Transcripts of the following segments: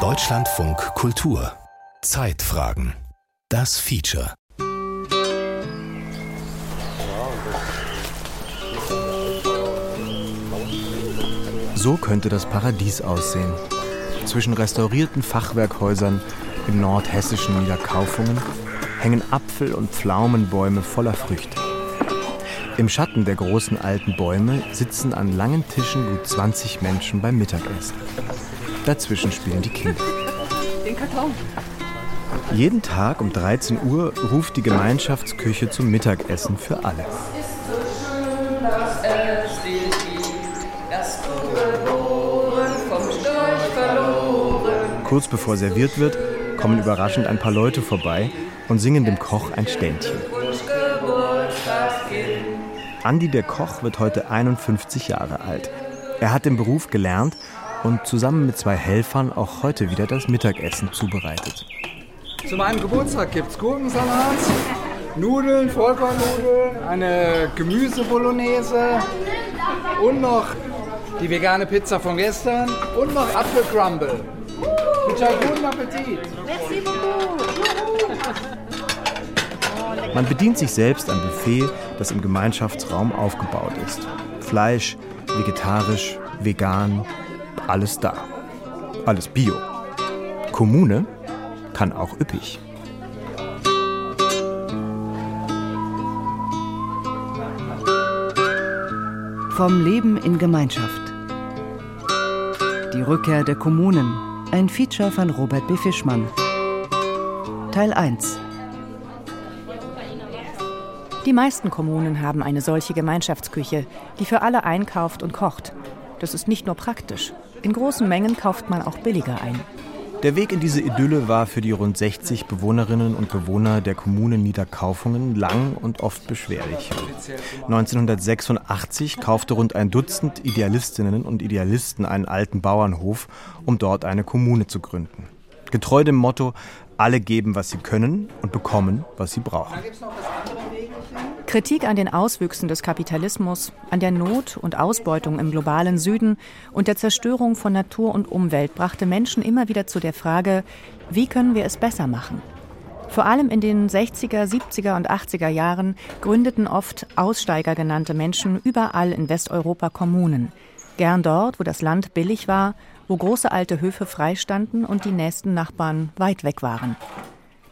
Deutschlandfunk Kultur Zeitfragen Das Feature So könnte das Paradies aussehen. Zwischen restaurierten Fachwerkhäusern im nordhessischen Niederkaufungen hängen Apfel- und Pflaumenbäume voller Früchte. Im Schatten der großen alten Bäume sitzen an langen Tischen gut 20 Menschen beim Mittagessen. Dazwischen spielen die Kinder. Den Karton. Jeden Tag um 13 Uhr ruft die Gemeinschaftsküche zum Mittagessen für alle. Kurz bevor serviert wird, kommen überraschend ein paar Leute vorbei und singen dem Koch ein Ständchen. Andi der Koch wird heute 51 Jahre alt. Er hat den Beruf gelernt und zusammen mit zwei Helfern auch heute wieder das Mittagessen zubereitet. Zu meinem Geburtstag gibt es Gurkensalat, Nudeln, Vollkornnudeln, eine Gemüsebolognese und noch die vegane Pizza von gestern und noch Apfelcrumble. Bitte guten Appetit. Merci beaucoup. Man bedient sich selbst am Buffet, das im Gemeinschaftsraum aufgebaut ist. Fleisch, vegetarisch, vegan, alles da. Alles bio. Kommune kann auch üppig. Vom Leben in Gemeinschaft. Die Rückkehr der Kommunen. Ein Feature von Robert B. Fischmann. Teil 1. Die meisten Kommunen haben eine solche Gemeinschaftsküche, die für alle einkauft und kocht. Das ist nicht nur praktisch. In großen Mengen kauft man auch billiger ein. Der Weg in diese Idylle war für die rund 60 Bewohnerinnen und Bewohner der Kommune Niederkaufungen lang und oft beschwerlich. 1986 kaufte rund ein Dutzend Idealistinnen und Idealisten einen alten Bauernhof, um dort eine Kommune zu gründen. Getreu dem Motto, alle geben, was sie können und bekommen, was sie brauchen. Kritik an den Auswüchsen des Kapitalismus, an der Not und Ausbeutung im globalen Süden und der Zerstörung von Natur und Umwelt brachte Menschen immer wieder zu der Frage, wie können wir es besser machen? Vor allem in den 60er, 70er und 80er Jahren gründeten oft Aussteiger genannte Menschen überall in Westeuropa Kommunen. Gern dort, wo das Land billig war, wo große alte Höfe freistanden und die nächsten Nachbarn weit weg waren.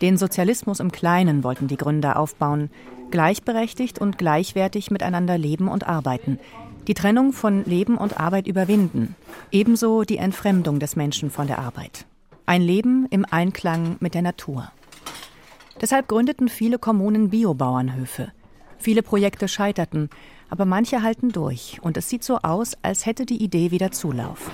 Den Sozialismus im Kleinen wollten die Gründer aufbauen, gleichberechtigt und gleichwertig miteinander leben und arbeiten, die Trennung von Leben und Arbeit überwinden, ebenso die Entfremdung des Menschen von der Arbeit. Ein Leben im Einklang mit der Natur. Deshalb gründeten viele Kommunen Biobauernhöfe. Viele Projekte scheiterten, aber manche halten durch und es sieht so aus, als hätte die Idee wieder Zulauf.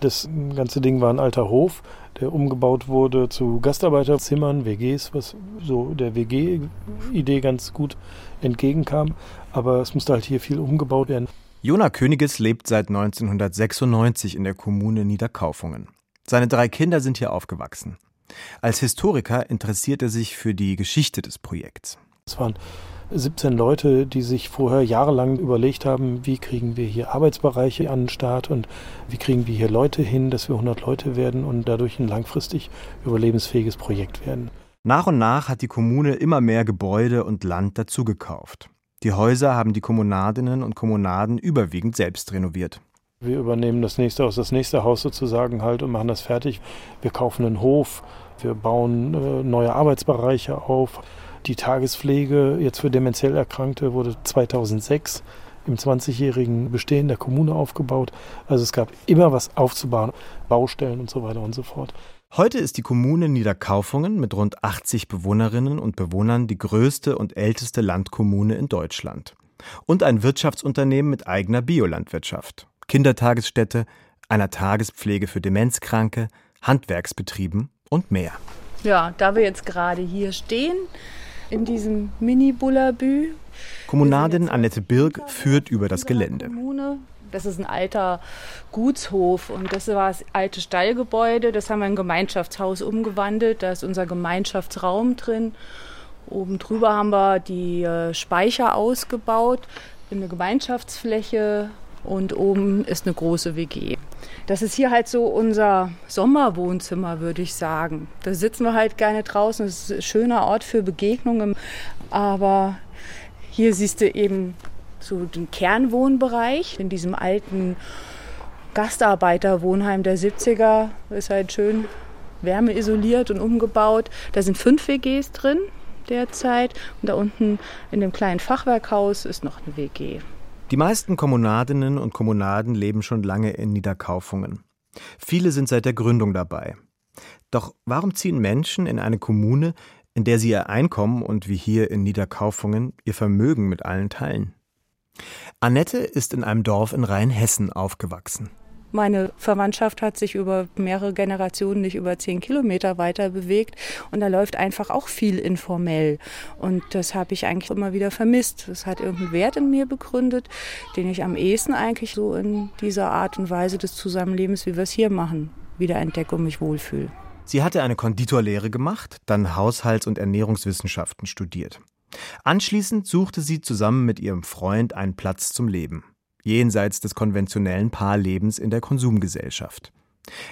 Das ganze Ding war ein alter Hof, der umgebaut wurde zu Gastarbeiterzimmern, WGs, was so der WG-Idee ganz gut entgegenkam. Aber es musste halt hier viel umgebaut werden. Jona Königes lebt seit 1996 in der Kommune Niederkaufungen. Seine drei Kinder sind hier aufgewachsen. Als Historiker interessiert er sich für die Geschichte des Projekts. Es waren 17 Leute, die sich vorher jahrelang überlegt haben, wie kriegen wir hier Arbeitsbereiche an den Start und wie kriegen wir hier Leute hin, dass wir 100 Leute werden und dadurch ein langfristig überlebensfähiges Projekt werden. Nach und nach hat die Kommune immer mehr Gebäude und Land dazugekauft. Die Häuser haben die Kommunadinnen und Kommunaden überwiegend selbst renoviert. Wir übernehmen das nächste aus das nächste Haus sozusagen halt und machen das fertig. Wir kaufen einen Hof, wir bauen äh, neue Arbeitsbereiche auf. Die Tagespflege jetzt für demenziell Erkrankte wurde 2006 im 20-jährigen Bestehen der Kommune aufgebaut. Also es gab immer was aufzubauen, Baustellen und so weiter und so fort. Heute ist die Kommune Niederkaufungen mit rund 80 Bewohnerinnen und Bewohnern die größte und älteste Landkommune in Deutschland. Und ein Wirtschaftsunternehmen mit eigener Biolandwirtschaft, Kindertagesstätte, einer Tagespflege für Demenzkranke, Handwerksbetrieben und mehr. Ja, da wir jetzt gerade hier stehen, in diesem Mini-Bullabü. Kommunadin Annette Birk führt über das Gelände. Das ist ein alter Gutshof und das war das alte Stallgebäude. Das haben wir in ein Gemeinschaftshaus umgewandelt. Da ist unser Gemeinschaftsraum drin. Oben drüber haben wir die äh, Speicher ausgebaut. Eine Gemeinschaftsfläche und oben ist eine große WG. Das ist hier halt so unser Sommerwohnzimmer, würde ich sagen. Da sitzen wir halt gerne draußen. Es ist ein schöner Ort für Begegnungen. Aber hier siehst du eben so den Kernwohnbereich in diesem alten Gastarbeiterwohnheim der 70er. Ist halt schön wärmeisoliert und umgebaut. Da sind fünf WGs drin derzeit. Und da unten in dem kleinen Fachwerkhaus ist noch eine WG. Die meisten Kommunadinnen und Kommunaden leben schon lange in Niederkaufungen. Viele sind seit der Gründung dabei. Doch warum ziehen Menschen in eine Kommune, in der sie ihr Einkommen und wie hier in Niederkaufungen ihr Vermögen mit allen teilen? Annette ist in einem Dorf in Rheinhessen aufgewachsen. Meine Verwandtschaft hat sich über mehrere Generationen nicht über zehn Kilometer weiter bewegt und da läuft einfach auch viel informell. Und das habe ich eigentlich immer wieder vermisst. Das hat irgendeinen Wert in mir begründet, den ich am ehesten eigentlich so in dieser Art und Weise des Zusammenlebens, wie wir es hier machen, wiederentdecke und mich wohlfühle. Sie hatte eine Konditorlehre gemacht, dann Haushalts- und Ernährungswissenschaften studiert. Anschließend suchte sie zusammen mit ihrem Freund einen Platz zum Leben jenseits des konventionellen Paarlebens in der Konsumgesellschaft.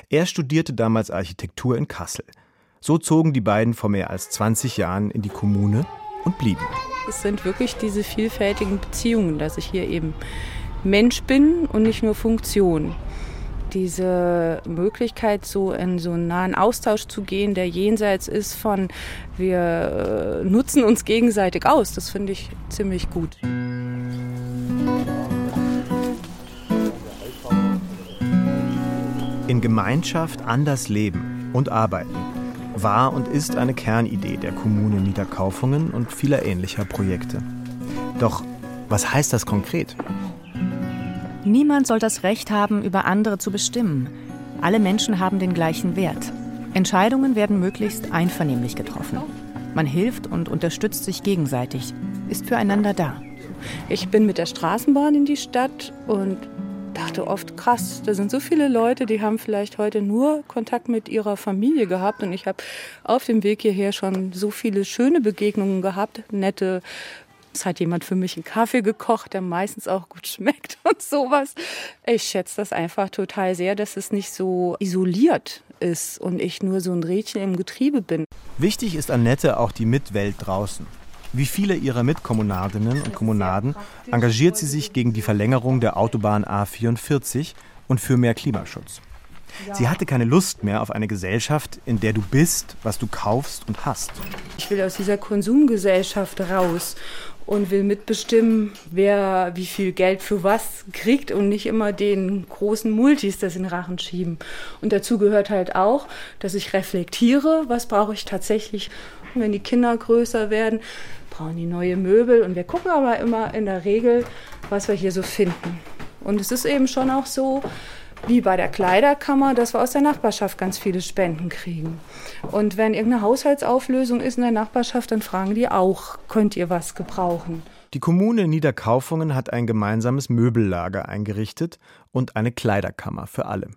Er studierte damals Architektur in Kassel. So zogen die beiden vor mehr als 20 Jahren in die Kommune und blieben. Es sind wirklich diese vielfältigen Beziehungen, dass ich hier eben Mensch bin und nicht nur Funktion. Diese Möglichkeit, so in so einen nahen Austausch zu gehen, der jenseits ist von wir äh, nutzen uns gegenseitig aus, das finde ich ziemlich gut. In Gemeinschaft anders leben und arbeiten war und ist eine Kernidee der Kommune Niederkaufungen und vieler ähnlicher Projekte. Doch was heißt das konkret? Niemand soll das Recht haben, über andere zu bestimmen. Alle Menschen haben den gleichen Wert. Entscheidungen werden möglichst einvernehmlich getroffen. Man hilft und unterstützt sich gegenseitig, ist füreinander da. Ich bin mit der Straßenbahn in die Stadt und dachte oft, krass, da sind so viele Leute, die haben vielleicht heute nur Kontakt mit ihrer Familie gehabt. Und ich habe auf dem Weg hierher schon so viele schöne Begegnungen gehabt, nette. Es hat jemand für mich einen Kaffee gekocht, der meistens auch gut schmeckt und sowas. Ich schätze das einfach total sehr, dass es nicht so isoliert ist und ich nur so ein Rädchen im Getriebe bin. Wichtig ist Annette auch die Mitwelt draußen. Wie viele ihrer Mitkommunadinnen und Kommunaden engagiert sie sich gegen die Verlängerung der Autobahn A44 und für mehr Klimaschutz. Sie hatte keine Lust mehr auf eine Gesellschaft, in der du bist, was du kaufst und hast. Ich will aus dieser Konsumgesellschaft raus und will mitbestimmen, wer wie viel Geld für was kriegt und nicht immer den großen Multis das in Rachen schieben. Und dazu gehört halt auch, dass ich reflektiere, was brauche ich tatsächlich, wenn die Kinder größer werden, brauchen die neue Möbel und wir gucken aber immer in der Regel, was wir hier so finden. Und es ist eben schon auch so, wie bei der Kleiderkammer, dass wir aus der Nachbarschaft ganz viele Spenden kriegen. Und wenn irgendeine Haushaltsauflösung ist in der Nachbarschaft, dann fragen die auch, könnt ihr was gebrauchen? Die Kommune Niederkaufungen hat ein gemeinsames Möbellager eingerichtet und eine Kleiderkammer für alle.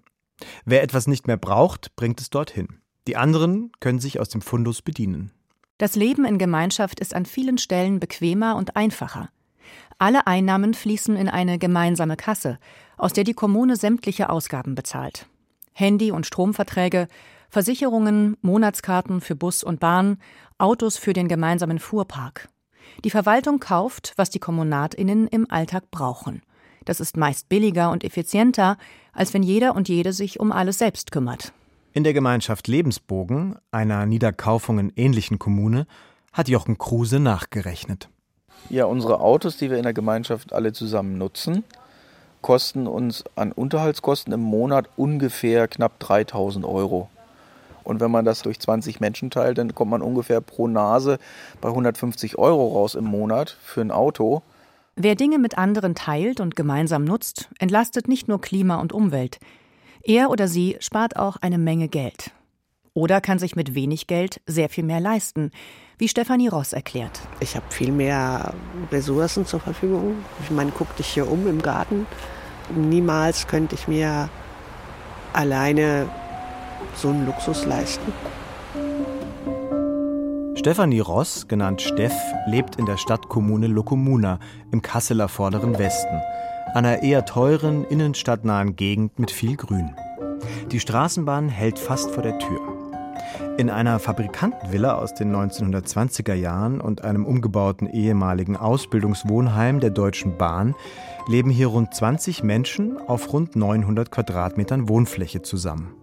Wer etwas nicht mehr braucht, bringt es dorthin. Die anderen können sich aus dem Fundus bedienen. Das Leben in Gemeinschaft ist an vielen Stellen bequemer und einfacher. Alle Einnahmen fließen in eine gemeinsame Kasse, aus der die Kommune sämtliche Ausgaben bezahlt. Handy- und Stromverträge, Versicherungen, Monatskarten für Bus und Bahn, Autos für den gemeinsamen Fuhrpark. Die Verwaltung kauft, was die Kommunatinnen im Alltag brauchen. Das ist meist billiger und effizienter, als wenn jeder und jede sich um alles selbst kümmert. In der Gemeinschaft Lebensbogen, einer Niederkaufungen ähnlichen Kommune, hat Jochen Kruse nachgerechnet. Ja, unsere Autos, die wir in der Gemeinschaft alle zusammen nutzen, kosten uns an Unterhaltskosten im Monat ungefähr knapp 3000 Euro. Und wenn man das durch 20 Menschen teilt, dann kommt man ungefähr pro Nase bei 150 Euro raus im Monat für ein Auto. Wer Dinge mit anderen teilt und gemeinsam nutzt, entlastet nicht nur Klima und Umwelt. Er oder sie spart auch eine Menge Geld. Oder kann sich mit wenig Geld sehr viel mehr leisten, wie Stefanie Ross erklärt. Ich habe viel mehr Ressourcen zur Verfügung. Ich meine, guck dich hier um im Garten. Niemals könnte ich mir alleine so einen Luxus leisten. Stefanie Ross, genannt Steff, lebt in der Stadtkommune Lokomuna im Kasseler Vorderen Westen einer eher teuren, innenstadtnahen Gegend mit viel Grün. Die Straßenbahn hält fast vor der Tür. In einer Fabrikantenvilla aus den 1920er Jahren und einem umgebauten ehemaligen Ausbildungswohnheim der Deutschen Bahn leben hier rund 20 Menschen auf rund 900 Quadratmetern Wohnfläche zusammen.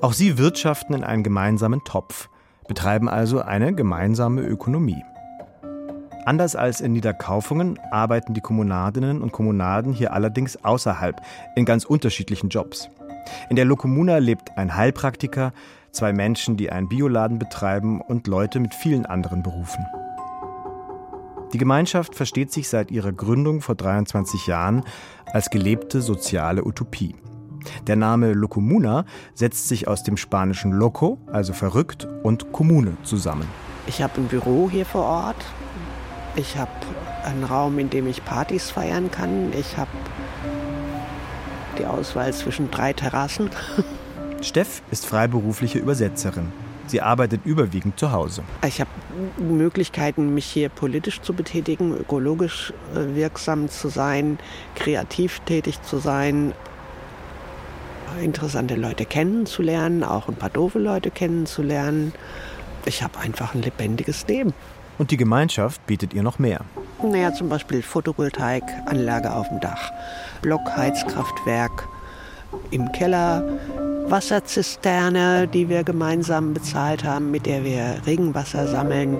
Auch sie wirtschaften in einem gemeinsamen Topf, betreiben also eine gemeinsame Ökonomie. Anders als in Niederkaufungen arbeiten die Kommunadinnen und Kommunaden hier allerdings außerhalb, in ganz unterschiedlichen Jobs. In der Lokomuna lebt ein Heilpraktiker, zwei Menschen, die einen Bioladen betreiben und Leute mit vielen anderen Berufen. Die Gemeinschaft versteht sich seit ihrer Gründung vor 23 Jahren als gelebte soziale Utopie. Der Name Locomuna setzt sich aus dem spanischen Loco, also verrückt, und Kommune zusammen. Ich habe ein Büro hier vor Ort. Ich habe einen Raum, in dem ich Partys feiern kann. Ich habe die Auswahl zwischen drei Terrassen. Steff ist freiberufliche Übersetzerin. Sie arbeitet überwiegend zu Hause. Ich habe Möglichkeiten, mich hier politisch zu betätigen, ökologisch äh, wirksam zu sein, kreativ tätig zu sein, interessante Leute kennenzulernen, auch ein paar doofe Leute kennenzulernen. Ich habe einfach ein lebendiges Leben. Und die Gemeinschaft bietet ihr noch mehr. Naja, zum Beispiel Photovoltaikanlage auf dem Dach, Blockheizkraftwerk im Keller, Wasserzisterne, die wir gemeinsam bezahlt haben, mit der wir Regenwasser sammeln,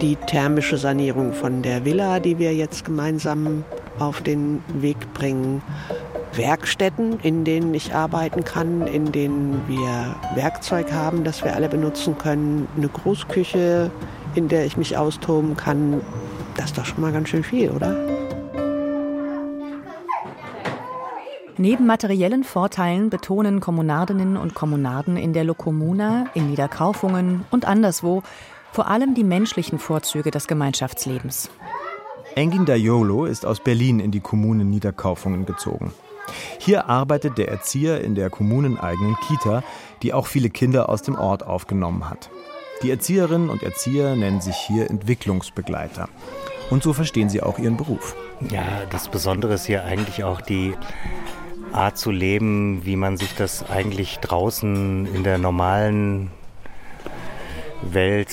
die thermische Sanierung von der Villa, die wir jetzt gemeinsam auf den Weg bringen, Werkstätten, in denen ich arbeiten kann, in denen wir Werkzeug haben, das wir alle benutzen können, eine Großküche, in der ich mich austoben kann. Das ist doch schon mal ganz schön viel, oder? Neben materiellen Vorteilen betonen Kommunardinnen und Kommunaden in der Lokomuna, in Niederkaufungen und anderswo vor allem die menschlichen Vorzüge des Gemeinschaftslebens. Engin Dayolo ist aus Berlin in die Kommune Niederkaufungen gezogen. Hier arbeitet der Erzieher in der kommuneneigenen Kita, die auch viele Kinder aus dem Ort aufgenommen hat. Die Erzieherinnen und Erzieher nennen sich hier Entwicklungsbegleiter. Und so verstehen sie auch ihren Beruf. Ja, das Besondere ist hier eigentlich auch die Art zu leben, wie man sich das eigentlich draußen in der normalen Welt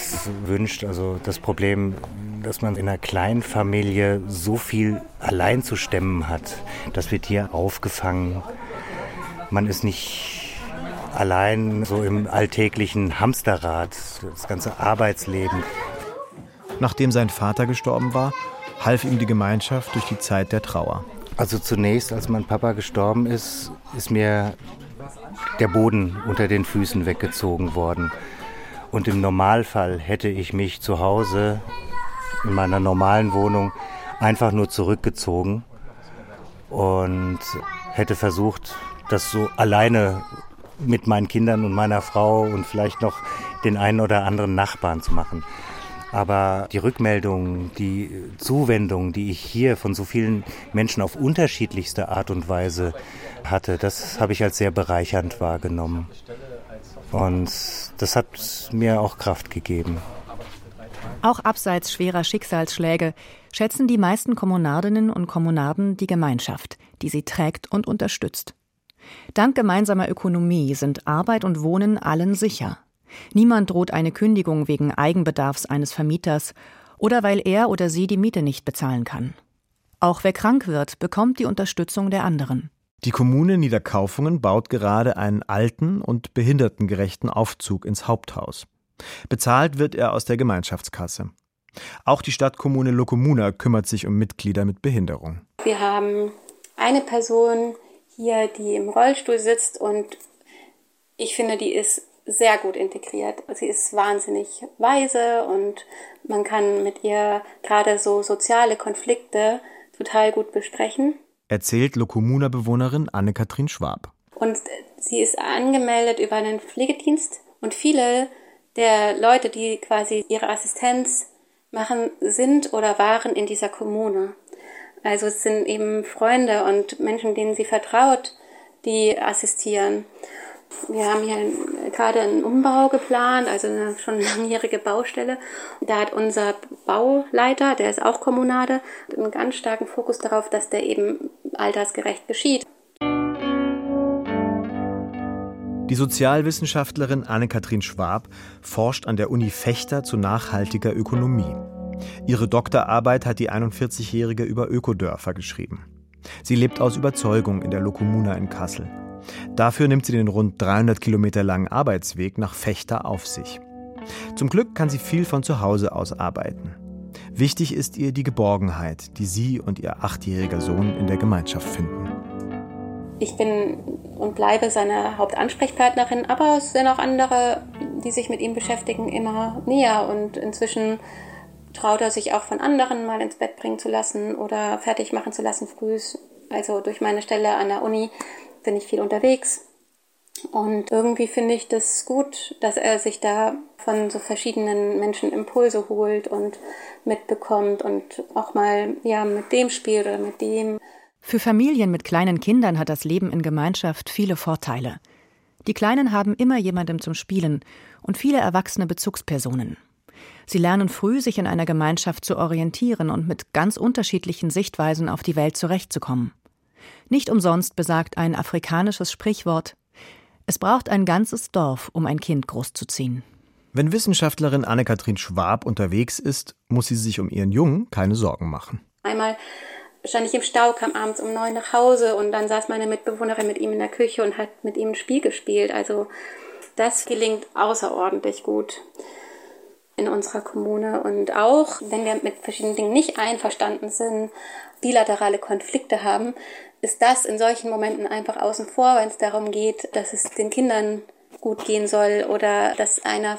wünscht. Also das Problem, dass man in einer kleinen Familie so viel allein zu stemmen hat, das wird hier aufgefangen. Man ist nicht allein so im alltäglichen Hamsterrad, das ganze Arbeitsleben. Nachdem sein Vater gestorben war, half ihm die Gemeinschaft durch die Zeit der Trauer. Also zunächst, als mein Papa gestorben ist, ist mir der Boden unter den Füßen weggezogen worden. Und im Normalfall hätte ich mich zu Hause in meiner normalen Wohnung einfach nur zurückgezogen und hätte versucht, das so alleine mit meinen Kindern und meiner Frau und vielleicht noch den einen oder anderen Nachbarn zu machen. Aber die Rückmeldungen, die Zuwendung, die ich hier von so vielen Menschen auf unterschiedlichste Art und Weise hatte, das habe ich als sehr bereichernd wahrgenommen. Und das hat mir auch Kraft gegeben. Auch abseits schwerer Schicksalsschläge schätzen die meisten Kommunardinnen und Kommunaden die Gemeinschaft, die sie trägt und unterstützt. Dank gemeinsamer Ökonomie sind Arbeit und Wohnen allen sicher. Niemand droht eine Kündigung wegen Eigenbedarfs eines Vermieters oder weil er oder sie die Miete nicht bezahlen kann. Auch wer krank wird, bekommt die Unterstützung der anderen. Die Kommune Niederkaufungen baut gerade einen alten und behindertengerechten Aufzug ins Haupthaus. Bezahlt wird er aus der Gemeinschaftskasse. Auch die Stadtkommune Lokomuna kümmert sich um Mitglieder mit Behinderung. Wir haben eine Person hier, die im Rollstuhl sitzt und ich finde, die ist sehr gut integriert. Sie ist wahnsinnig weise und man kann mit ihr gerade so soziale Konflikte total gut besprechen. Erzählt Lokomuna-Bewohnerin Anne-Kathrin Schwab. Und sie ist angemeldet über einen Pflegedienst und viele der Leute, die quasi ihre Assistenz machen, sind oder waren in dieser Kommune. Also es sind eben Freunde und Menschen, denen sie vertraut, die assistieren. Wir haben hier gerade einen Umbau geplant, also eine schon langjährige Baustelle. Da hat unser Bauleiter, der ist auch Kommunade, einen ganz starken Fokus darauf, dass der eben altersgerecht geschieht. Die Sozialwissenschaftlerin Anne-Kathrin Schwab forscht an der Uni Fechter zu nachhaltiger Ökonomie. Ihre Doktorarbeit hat die 41-Jährige über Ökodörfer geschrieben. Sie lebt aus Überzeugung in der Lokomuna in Kassel. Dafür nimmt sie den rund 300 Kilometer langen Arbeitsweg nach Fechter auf sich. Zum Glück kann sie viel von zu Hause aus arbeiten. Wichtig ist ihr die Geborgenheit, die sie und ihr achtjähriger Sohn in der Gemeinschaft finden. Ich bin und bleibe seine Hauptansprechpartnerin, aber es sind auch andere, die sich mit ihm beschäftigen, immer näher. Und inzwischen traut er sich auch von anderen mal ins Bett bringen zu lassen oder fertig machen zu lassen früh. Also durch meine Stelle an der Uni bin ich viel unterwegs. Und irgendwie finde ich das gut, dass er sich da von so verschiedenen Menschen Impulse holt und mitbekommt und auch mal ja mit dem spielt oder mit dem. Für Familien mit kleinen Kindern hat das Leben in Gemeinschaft viele Vorteile. Die Kleinen haben immer jemandem zum Spielen und viele erwachsene Bezugspersonen. Sie lernen früh, sich in einer Gemeinschaft zu orientieren und mit ganz unterschiedlichen Sichtweisen auf die Welt zurechtzukommen. Nicht umsonst besagt ein afrikanisches Sprichwort Es braucht ein ganzes Dorf, um ein Kind großzuziehen. Wenn Wissenschaftlerin Anne-Kathrin Schwab unterwegs ist, muss sie sich um ihren Jungen keine Sorgen machen. Einmal stand ich im Stau, kam abends um neun nach Hause und dann saß meine Mitbewohnerin mit ihm in der Küche und hat mit ihm ein Spiel gespielt. Also das gelingt außerordentlich gut in unserer Kommune. Und auch wenn wir mit verschiedenen Dingen nicht einverstanden sind, bilaterale Konflikte haben, ist das in solchen Momenten einfach außen vor, wenn es darum geht, dass es den Kindern gut gehen soll oder dass einer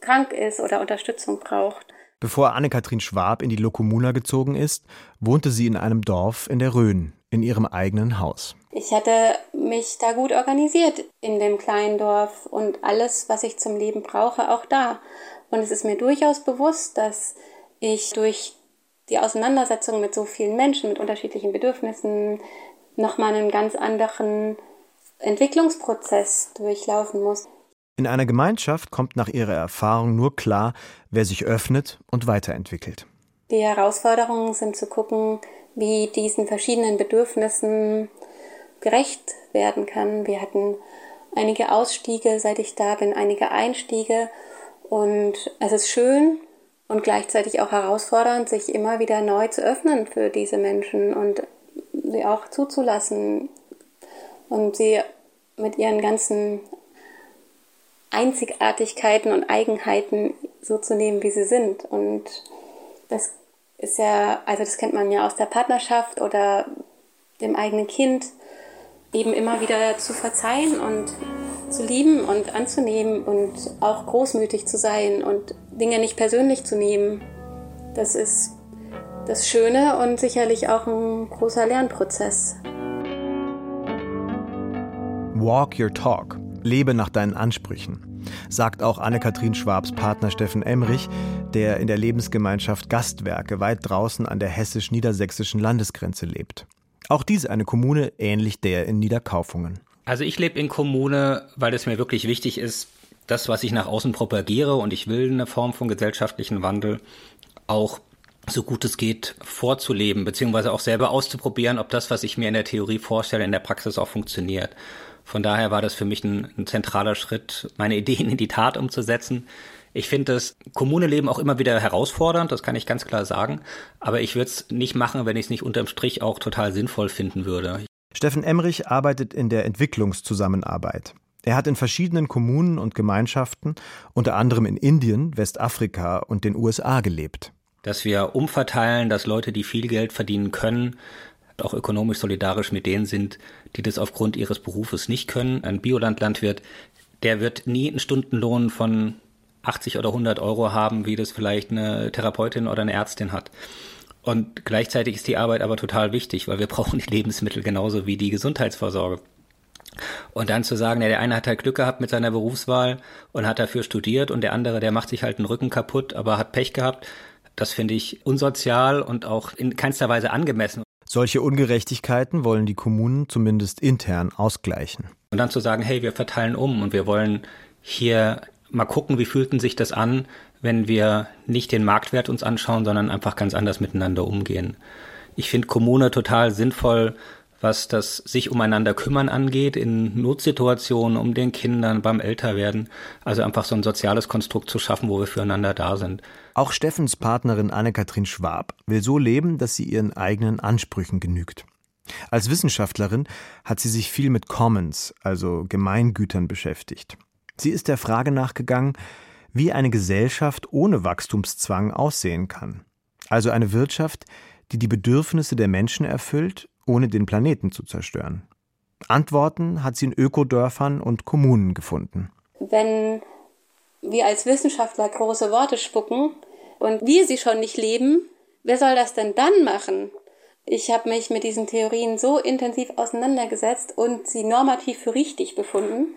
krank ist oder Unterstützung braucht. Bevor Anne-Kathrin Schwab in die Lokomuna gezogen ist, wohnte sie in einem Dorf in der Rhön, in ihrem eigenen Haus. Ich hatte mich da gut organisiert in dem kleinen Dorf und alles, was ich zum Leben brauche, auch da. Und es ist mir durchaus bewusst, dass ich durch die Auseinandersetzung mit so vielen Menschen mit unterschiedlichen Bedürfnissen nochmal einen ganz anderen Entwicklungsprozess durchlaufen muss. In einer Gemeinschaft kommt nach ihrer Erfahrung nur klar, wer sich öffnet und weiterentwickelt. Die Herausforderungen sind zu gucken, wie diesen verschiedenen Bedürfnissen gerecht werden kann. Wir hatten einige Ausstiege, seit ich da bin, einige Einstiege. Und es ist schön und gleichzeitig auch herausfordernd, sich immer wieder neu zu öffnen für diese Menschen und sie auch zuzulassen und sie mit ihren ganzen Einzigartigkeiten und Eigenheiten so zu nehmen, wie sie sind. Und das ist ja, also das kennt man ja aus der Partnerschaft oder dem eigenen Kind, eben immer wieder zu verzeihen und zu lieben und anzunehmen und auch großmütig zu sein und Dinge nicht persönlich zu nehmen. Das ist das Schöne und sicherlich auch ein großer Lernprozess. Walk your talk. Lebe nach deinen Ansprüchen, sagt auch Anne-Kathrin Schwabs Partner Steffen Emrich, der in der Lebensgemeinschaft Gastwerke weit draußen an der hessisch-niedersächsischen Landesgrenze lebt. Auch diese eine Kommune ähnlich der in Niederkaufungen. Also ich lebe in Kommune, weil es mir wirklich wichtig ist, das, was ich nach außen propagiere und ich will eine Form von gesellschaftlichen Wandel auch so gut es geht vorzuleben, beziehungsweise auch selber auszuprobieren, ob das, was ich mir in der Theorie vorstelle, in der Praxis auch funktioniert. Von daher war das für mich ein, ein zentraler Schritt, meine Ideen in die Tat umzusetzen. Ich finde das Kommuneleben auch immer wieder herausfordernd, das kann ich ganz klar sagen. Aber ich würde es nicht machen, wenn ich es nicht unterm Strich auch total sinnvoll finden würde. Steffen Emrich arbeitet in der Entwicklungszusammenarbeit. Er hat in verschiedenen Kommunen und Gemeinschaften, unter anderem in Indien, Westafrika und den USA gelebt. Dass wir umverteilen, dass Leute, die viel Geld verdienen können, auch ökonomisch solidarisch mit denen sind, die das aufgrund ihres Berufes nicht können. Ein Biolandlandwirt, der wird nie einen Stundenlohn von 80 oder 100 Euro haben, wie das vielleicht eine Therapeutin oder eine Ärztin hat. Und gleichzeitig ist die Arbeit aber total wichtig, weil wir brauchen die Lebensmittel genauso wie die Gesundheitsvorsorge. Und dann zu sagen, ja, der eine hat halt Glück gehabt mit seiner Berufswahl und hat dafür studiert und der andere, der macht sich halt den Rücken kaputt, aber hat Pech gehabt, das finde ich unsozial und auch in keinster Weise angemessen. Solche Ungerechtigkeiten wollen die Kommunen zumindest intern ausgleichen. Und dann zu sagen, hey, wir verteilen um und wir wollen hier mal gucken, wie fühlten sich das an, wenn wir nicht den Marktwert uns anschauen, sondern einfach ganz anders miteinander umgehen. Ich finde Kommune total sinnvoll, was das sich umeinander kümmern angeht, in Notsituationen, um den Kindern beim Älterwerden. Also einfach so ein soziales Konstrukt zu schaffen, wo wir füreinander da sind. Auch Steffens Partnerin Anne-Kathrin Schwab will so leben, dass sie ihren eigenen Ansprüchen genügt. Als Wissenschaftlerin hat sie sich viel mit Commons, also Gemeingütern, beschäftigt. Sie ist der Frage nachgegangen, wie eine Gesellschaft ohne Wachstumszwang aussehen kann. Also eine Wirtschaft, die die Bedürfnisse der Menschen erfüllt, ohne den Planeten zu zerstören. Antworten hat sie in Ökodörfern und Kommunen gefunden. Wenn wir als Wissenschaftler große Worte spucken und wir sie schon nicht leben, wer soll das denn dann machen? Ich habe mich mit diesen Theorien so intensiv auseinandergesetzt und sie normativ für richtig befunden.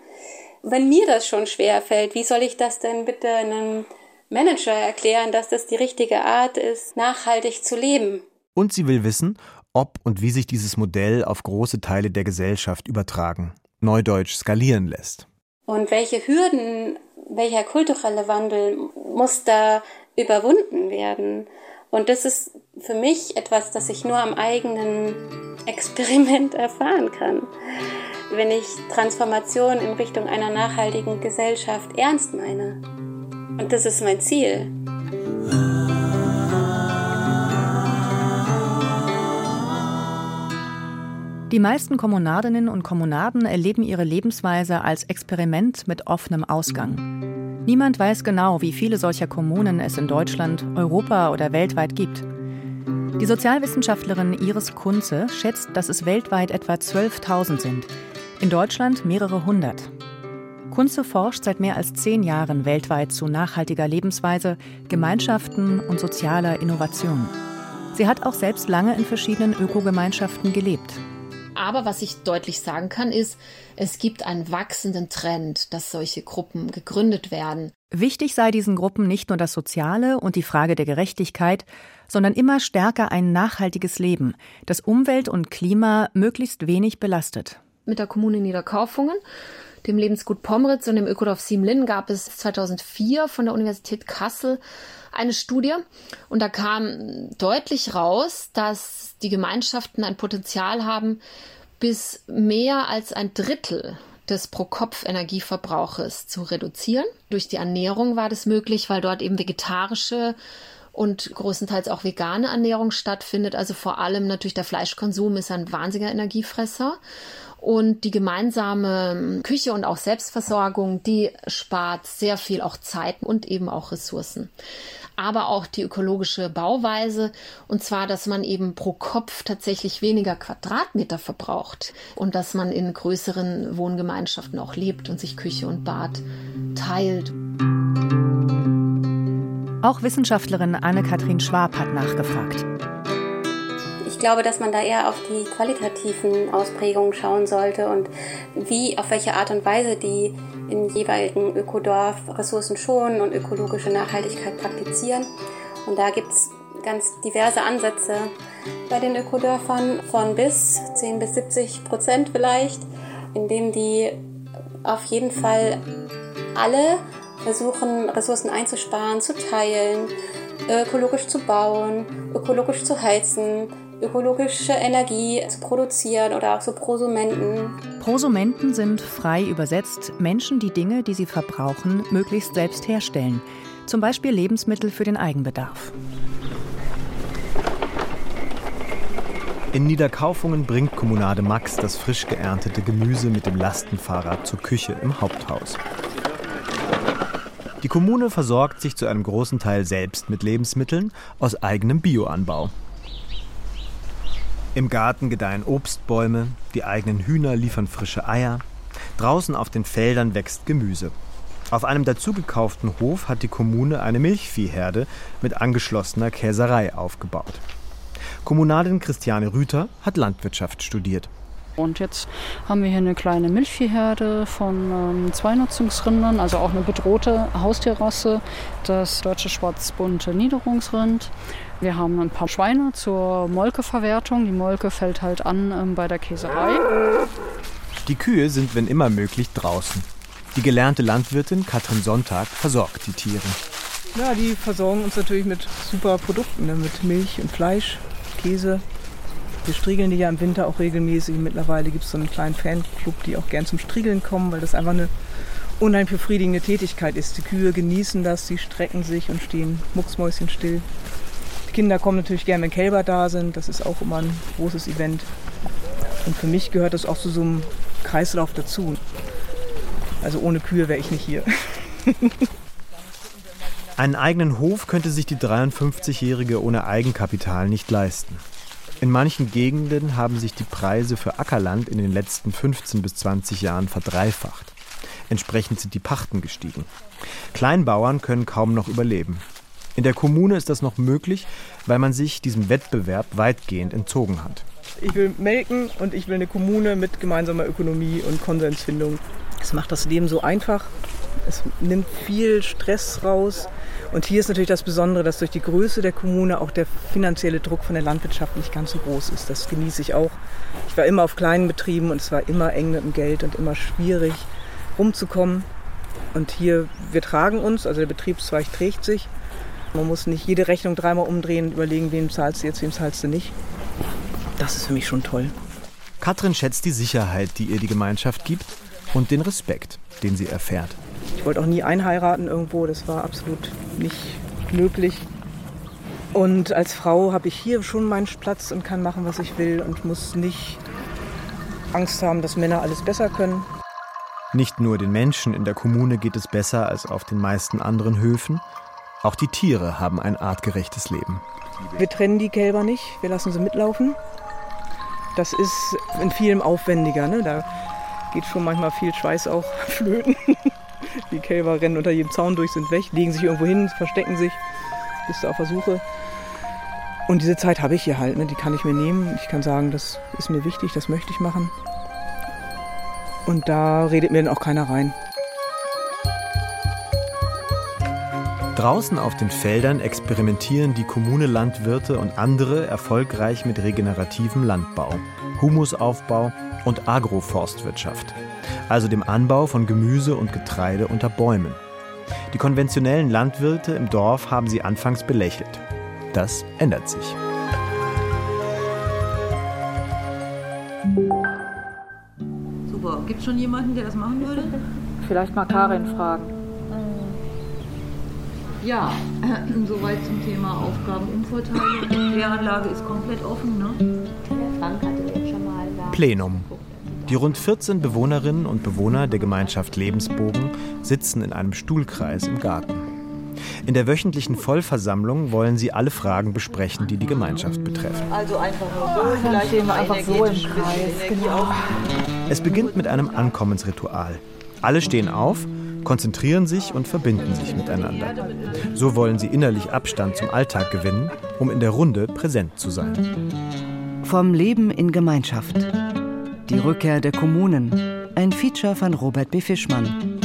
Wenn mir das schon schwer fällt, wie soll ich das denn bitte einem Manager erklären, dass das die richtige Art ist, nachhaltig zu leben? Und sie will wissen, ob und wie sich dieses Modell auf große Teile der Gesellschaft übertragen, neudeutsch skalieren lässt. Und welche Hürden, welcher kulturelle Wandel muss da überwunden werden? Und das ist für mich etwas, das ich nur am eigenen Experiment erfahren kann. Wenn ich Transformation in Richtung einer nachhaltigen Gesellschaft ernst meine. Und das ist mein Ziel. Die meisten Kommunadinnen und Kommunaden erleben ihre Lebensweise als Experiment mit offenem Ausgang. Niemand weiß genau, wie viele solcher Kommunen es in Deutschland, Europa oder weltweit gibt. Die Sozialwissenschaftlerin Iris Kunze schätzt, dass es weltweit etwa 12.000 sind, in Deutschland mehrere hundert. Kunze forscht seit mehr als zehn Jahren weltweit zu nachhaltiger Lebensweise, Gemeinschaften und sozialer Innovation. Sie hat auch selbst lange in verschiedenen Ökogemeinschaften gelebt aber was ich deutlich sagen kann, ist, es gibt einen wachsenden Trend, dass solche Gruppen gegründet werden. Wichtig sei diesen Gruppen nicht nur das Soziale und die Frage der Gerechtigkeit, sondern immer stärker ein nachhaltiges Leben, das Umwelt und Klima möglichst wenig belastet. Mit der Kommune Niederkaufungen dem Lebensgut Pomritz und dem Ökodorf Siemlin gab es 2004 von der Universität Kassel eine Studie und da kam deutlich raus, dass die Gemeinschaften ein Potenzial haben, bis mehr als ein Drittel des Pro-Kopf-Energieverbrauches zu reduzieren. Durch die Ernährung war das möglich, weil dort eben vegetarische und großenteils auch vegane Ernährung stattfindet. Also vor allem natürlich der Fleischkonsum ist ein wahnsinniger Energiefresser. Und die gemeinsame Küche und auch Selbstversorgung, die spart sehr viel auch Zeit und eben auch Ressourcen aber auch die ökologische Bauweise. Und zwar, dass man eben pro Kopf tatsächlich weniger Quadratmeter verbraucht und dass man in größeren Wohngemeinschaften auch lebt und sich Küche und Bad teilt. Auch Wissenschaftlerin Anne-Kathrin Schwab hat nachgefragt. Ich glaube, dass man da eher auf die qualitativen Ausprägungen schauen sollte und wie, auf welche Art und Weise die in jeweiligen Ökodorf Ressourcen schonen und ökologische Nachhaltigkeit praktizieren. Und da gibt es ganz diverse Ansätze bei den Ökodörfern von bis 10 bis 70 Prozent vielleicht, indem die auf jeden Fall alle versuchen, Ressourcen einzusparen, zu teilen, ökologisch zu bauen, ökologisch zu heizen, ökologische Energie zu produzieren oder auch so Prosumenten. Prosumenten sind frei übersetzt Menschen, die Dinge, die sie verbrauchen, möglichst selbst herstellen. Zum Beispiel Lebensmittel für den Eigenbedarf. In Niederkaufungen bringt Kommunade Max das frisch geerntete Gemüse mit dem Lastenfahrrad zur Küche im Haupthaus. Die Kommune versorgt sich zu einem großen Teil selbst mit Lebensmitteln aus eigenem Bioanbau. Im Garten gedeihen Obstbäume, die eigenen Hühner liefern frische Eier, draußen auf den Feldern wächst Gemüse. Auf einem dazugekauften Hof hat die Kommune eine Milchviehherde mit angeschlossener Käserei aufgebaut. Kommunalin Christiane Rüther hat Landwirtschaft studiert. Und jetzt haben wir hier eine kleine Milchviehherde von ähm, zwei also auch eine bedrohte Haustierrasse, das deutsche schwarzbunte Niederungsrind. Wir haben ein paar Schweine zur Molkeverwertung. Die Molke fällt halt an ähm, bei der Käserei. Die Kühe sind, wenn immer möglich, draußen. Die gelernte Landwirtin Katrin Sonntag versorgt die Tiere. Ja, die versorgen uns natürlich mit super Produkten, ne? mit Milch und Fleisch, Käse. Wir striegeln die ja im Winter auch regelmäßig. Mittlerweile gibt es so einen kleinen Fanclub, die auch gern zum Striegeln kommen, weil das einfach eine unheimlich befriedigende Tätigkeit ist. Die Kühe genießen das, sie strecken sich und stehen mucksmäuschenstill. Kinder kommen natürlich gern, wenn Kälber da sind. Das ist auch immer ein großes Event. Und für mich gehört das auch zu so einem Kreislauf dazu. Also ohne Kühe wäre ich nicht hier. Einen eigenen Hof könnte sich die 53-Jährige ohne Eigenkapital nicht leisten. In manchen Gegenden haben sich die Preise für Ackerland in den letzten 15 bis 20 Jahren verdreifacht. Entsprechend sind die Pachten gestiegen. Kleinbauern können kaum noch überleben. In der Kommune ist das noch möglich, weil man sich diesem Wettbewerb weitgehend entzogen hat. Ich will melken und ich will eine Kommune mit gemeinsamer Ökonomie und Konsensfindung. Es macht das Leben so einfach. Es nimmt viel Stress raus. Und hier ist natürlich das Besondere, dass durch die Größe der Kommune auch der finanzielle Druck von der Landwirtschaft nicht ganz so groß ist. Das genieße ich auch. Ich war immer auf kleinen Betrieben und es war immer eng mit dem Geld und immer schwierig rumzukommen. Und hier, wir tragen uns, also der Betriebszweig trägt sich. Man muss nicht jede Rechnung dreimal umdrehen und überlegen, wem zahlst du jetzt, wem zahlst du nicht. Das ist für mich schon toll. Katrin schätzt die Sicherheit, die ihr die Gemeinschaft gibt und den Respekt, den sie erfährt. Ich wollte auch nie einheiraten irgendwo, das war absolut nicht möglich. Und als Frau habe ich hier schon meinen Platz und kann machen, was ich will und muss nicht Angst haben, dass Männer alles besser können. Nicht nur den Menschen in der Kommune geht es besser als auf den meisten anderen Höfen, auch die Tiere haben ein artgerechtes Leben. Wir trennen die Kälber nicht, wir lassen sie mitlaufen. Das ist in vielem aufwendiger. Ne? Da geht schon manchmal viel Schweiß auch flöten. Die Kälber rennen unter jedem Zaun durch, sind weg, legen sich irgendwo hin, verstecken sich, bist du auf der Suche. Und diese Zeit habe ich hier halt, ne? die kann ich mir nehmen. Ich kann sagen, das ist mir wichtig, das möchte ich machen. Und da redet mir dann auch keiner rein. Draußen auf den Feldern experimentieren die Kommune Landwirte und andere erfolgreich mit regenerativem Landbau, Humusaufbau und Agroforstwirtschaft, also dem Anbau von Gemüse und Getreide unter Bäumen. Die konventionellen Landwirte im Dorf haben sie anfangs belächelt. Das ändert sich. Super. Gibt es schon jemanden, der das machen würde? Vielleicht mal Karin fragen. Ja, äh, soweit zum Thema Aufgabenumverteilung. Die Kläranlage ist komplett offen, ne? Der Frank hatte jetzt schon mal da. Plenum. Die rund 14 Bewohnerinnen und Bewohner der Gemeinschaft Lebensbogen sitzen in einem Stuhlkreis im Garten. In der wöchentlichen Vollversammlung wollen sie alle Fragen besprechen, die die Gemeinschaft betreffen. Also einfach nur so, vielleicht stehen wir einfach so im Kreis. Genau. Es beginnt mit einem Ankommensritual. Alle stehen auf konzentrieren sich und verbinden sich miteinander. So wollen sie innerlich Abstand zum Alltag gewinnen, um in der Runde präsent zu sein. Vom Leben in Gemeinschaft. Die Rückkehr der Kommunen. Ein Feature von Robert B. Fischmann.